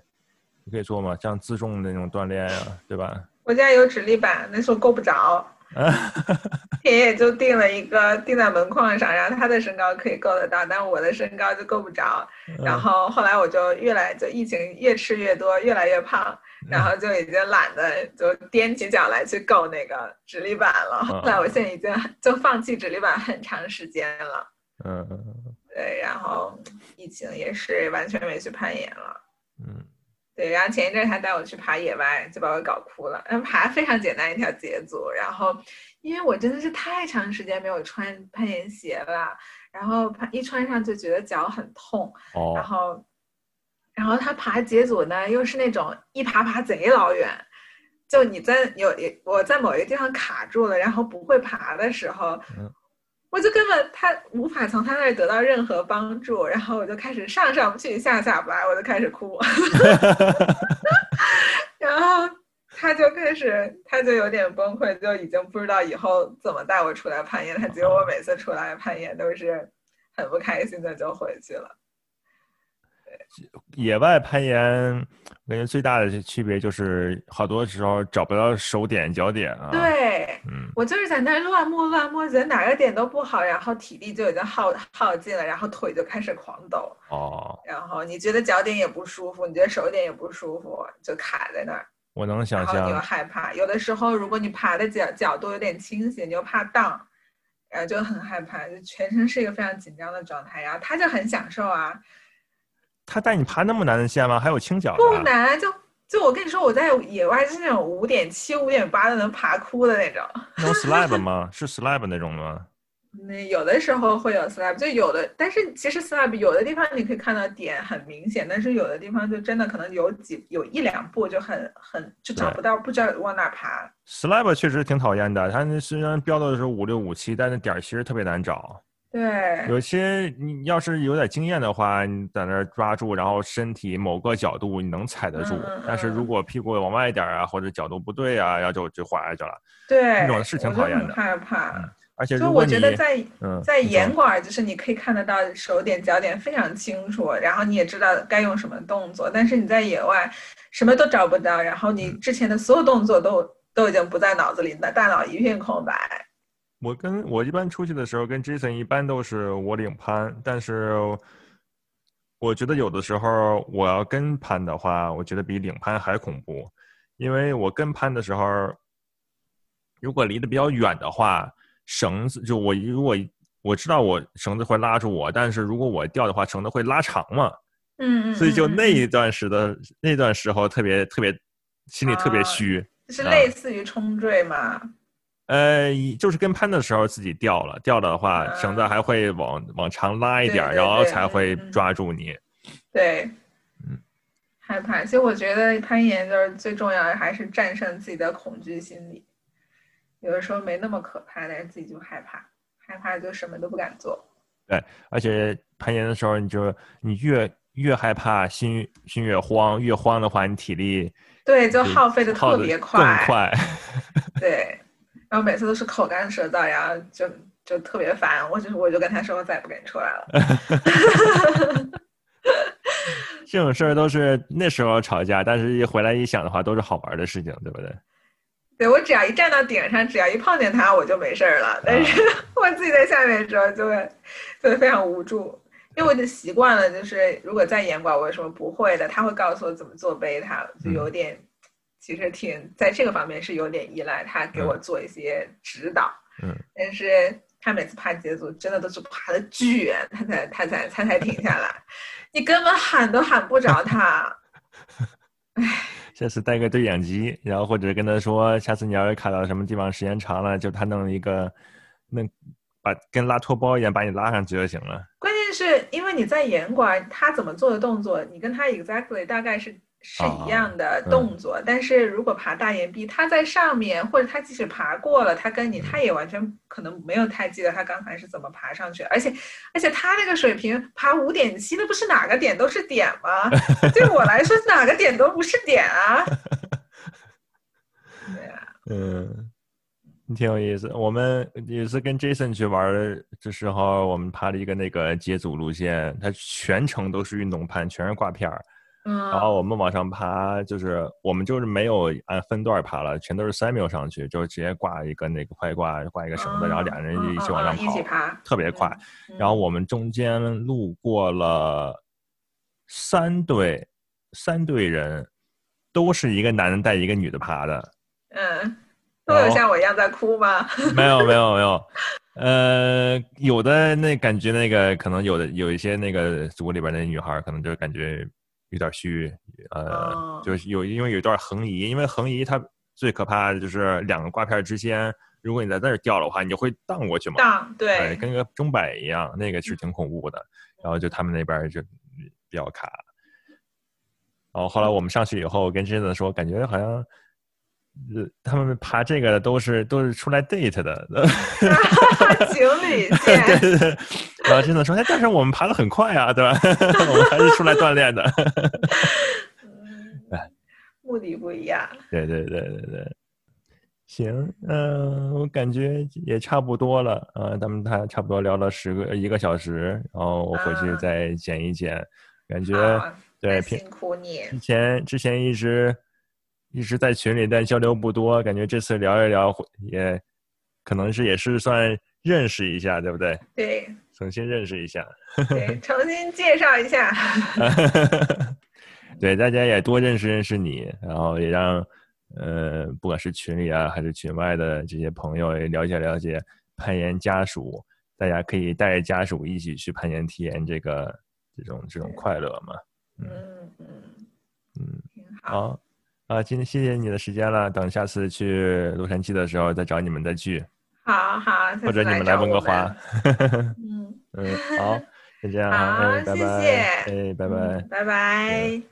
你可以做嘛，像自重的那种锻炼啊，对吧？
我家有直立板，那时候够不着。*laughs* 田野就定了一个定在门框上，然后他的身高可以够得到，但我的身高就够不着。然后后来我就越来就疫情越吃越多，越来越胖，然后就已经懒得就踮起脚来去够那个直立板了。后来我现在已经就放弃直立板很长时间了。
嗯，
对，然后疫情也是完全没去攀岩了。
嗯。
对，然后前一阵他带我去爬野外，就把我搞哭了。嗯，爬非常简单一条捷足，然后因为我真的是太长时间没有穿攀岩鞋了，然后一穿上就觉得脚很痛。
哦。
然后，然后他爬捷足呢，又是那种一爬爬贼老远，就你在有我在某一个地方卡住了，然后不会爬的时候。我就根本他无法从他那儿得到任何帮助，然后我就开始上上不去下下不来，我就开始哭，*laughs* 然后他就开始他就有点崩溃，就已经不知道以后怎么带我出来攀岩。他觉得我每次出来攀岩都是很不开心的，就回去了。
野外攀岩，我感觉最大的区别就是好多时候找不到手点脚点啊。
对，
嗯，
我就是在那乱摸乱摸，觉得哪个点都不好，然后体力就已经耗耗尽了，然后腿就开始狂抖。
哦。
然后你觉得脚点也不舒服，你觉得手点也不舒服，就卡在那儿。
我能想象。
然后你又害怕，有的时候如果你爬的角角度有点倾斜，你又怕荡，然后就很害怕，就全身是一个非常紧张的状态。然后他就很享受啊。
他带你爬那么难的线吗？还有倾角？
不难，就就我跟你说，我在野外是那种五点七、五点八的能爬哭的那种。
No slab 吗？是 slab 那种吗？
那有的时候会有 slab，就有的，但是其实 slab 有的地方你可以看到点很明显，但是有的地方就真的可能有几有一两步就很很就找不到，不知道往哪爬。
slab 确实挺讨厌的，它虽然标的是五六五七，但是点儿其实特别难找。
对，
有些你要是有点经验的话，你在那儿抓住，然后身体某个角度你能踩得住。但是如果屁股往外一点啊，或者角度不对啊，然后就就滑下去了。
对，
那种是挺讨厌的。
害怕。
而且
就我觉得在
嗯
在严管，就是你可以看得到手点脚点非常清楚，然后你也知道该用什么动作。但是你在野外什么都找不到，然后你之前的所有动作都都已经不在脑子里，大大脑一片空白。
我跟我一般出去的时候，跟 Jason 一般都是我领攀，但是我觉得有的时候我要跟攀的话，我觉得比领攀还恐怖，因为我跟攀的时候，如果离得比较远的话，绳子就我如果我知道我绳子会拉住我，但是如果我掉的话，绳子会拉长嘛，
嗯嗯，
所以就那一段时的那段时候特别特别心里特别虚，
是类似于冲坠嘛。
呃，就是跟攀的时候自己掉了，掉了的话，绳子还会往往长拉一点，然后才会抓住你。
对，
嗯，
害怕。其实我觉得攀岩就是最重要的，还是战胜自己的恐惧心理。有的时候没那么可怕，但是自己就害怕，害怕就什么都不敢做。
对，而且攀岩的时候，你就你越越害怕，心心越慌，越慌的话，你体力
对就耗费的特别
快，更快。
对。然后每次都是口干舌燥，然后就就特别烦。我就我就跟他说，我再也不跟你出来了。*laughs*
这种事儿都是那时候吵架，但是一回来一想的话，都是好玩的事情，对不对？*laughs*
对，我只要一站到顶上，只要一碰见他，我就没事儿了。但是 *laughs* 我自己在下面的时候，就会就会非常无助，因为我已经习惯了，就是如果再严管，我有什么不会的，他会告诉我怎么做背他，就有点。其实挺在这个方面是有点依赖他给我做一些指导，
嗯，
但是他每次爬节组真的都是爬的巨远，他才他才他才停下来，你根本喊都喊不着他，唉，*laughs*
下次带个对讲机，然后或者跟他说，下次你要是卡到什么地方时间长了，就他弄一个，弄把跟拉拖包一样把你拉上去就行了。
关键是因为你在严管，他怎么做的动作，你跟他 exactly 大概是。是一样的动作，但是如果爬大岩壁，他在上面，或者他即使爬过了，他跟你，他也完全可能没有太记得他刚才是怎么爬上去，而且，而且他那个水平爬五点七，那不是哪个点都是点吗？*laughs* 对我来说，哪个点都不是点啊。*laughs* 对啊，
嗯，挺有意思。我们也是跟 Jason 去玩的时候，我们爬了一个那个接组路线，它全程都是运动攀，全是挂片儿。然后我们往上爬，就是我们就是没有按分段爬了，全都是三秒上去，就是直接挂一个那个快挂，挂一个绳子，然后两人一起往上
跑，
特别快。然后我们中间路过了三队，三队人，都是一个男的带一个女的爬的。
嗯，都有像我一样在哭吗？*laughs*
没有没有没有，*laughs* 呃，有的那感觉那个可能有的有一些那个组里边那女孩可能就感觉。有点虚，呃，就是有因为有一段横移，因为横移它最可怕的就是两个挂片之间，如果你在那儿掉的话，你就会荡过去嘛，
荡对，
跟个钟摆一样，那个是挺恐怖的。然后就他们那边就比较卡。然后后来我们上去以后，跟真子说，感觉好像。呃，他们爬这个的都是都是出来 date 的，*laughs*
情侣 *laughs* 线。
对对对，然后真的说，哎，但是我们爬的很快啊，对吧？*laughs* 我们还是出来锻炼的。
哎，目的不一样。
对对对对对，行，嗯，我感觉也差不多了，嗯，咱们他差不多聊了十个一个小时，然后我回去再剪一剪，感觉对，
辛苦你。
之前之前一直。一直在群里，但交流不多，感觉这次聊一聊也，可能是也是算认识一下，对不对？
对，
重新认识一下。
对，*laughs* 重新介绍一下。*laughs*
对，大家也多认识认识你，然后也让呃，不管是群里啊，还是群外的这些朋友也了解了解攀岩家属，大家可以带着家属一起去攀岩体验这个这种这种快乐嘛。
嗯嗯
嗯，好。啊，今天谢谢你的时间了。等下次去洛杉矶的时候再找你们再聚。
好好，
或者你们
来
温哥华。
嗯
嗯，好，就这样
好，
谢
谢。
哎，拜拜，
拜拜。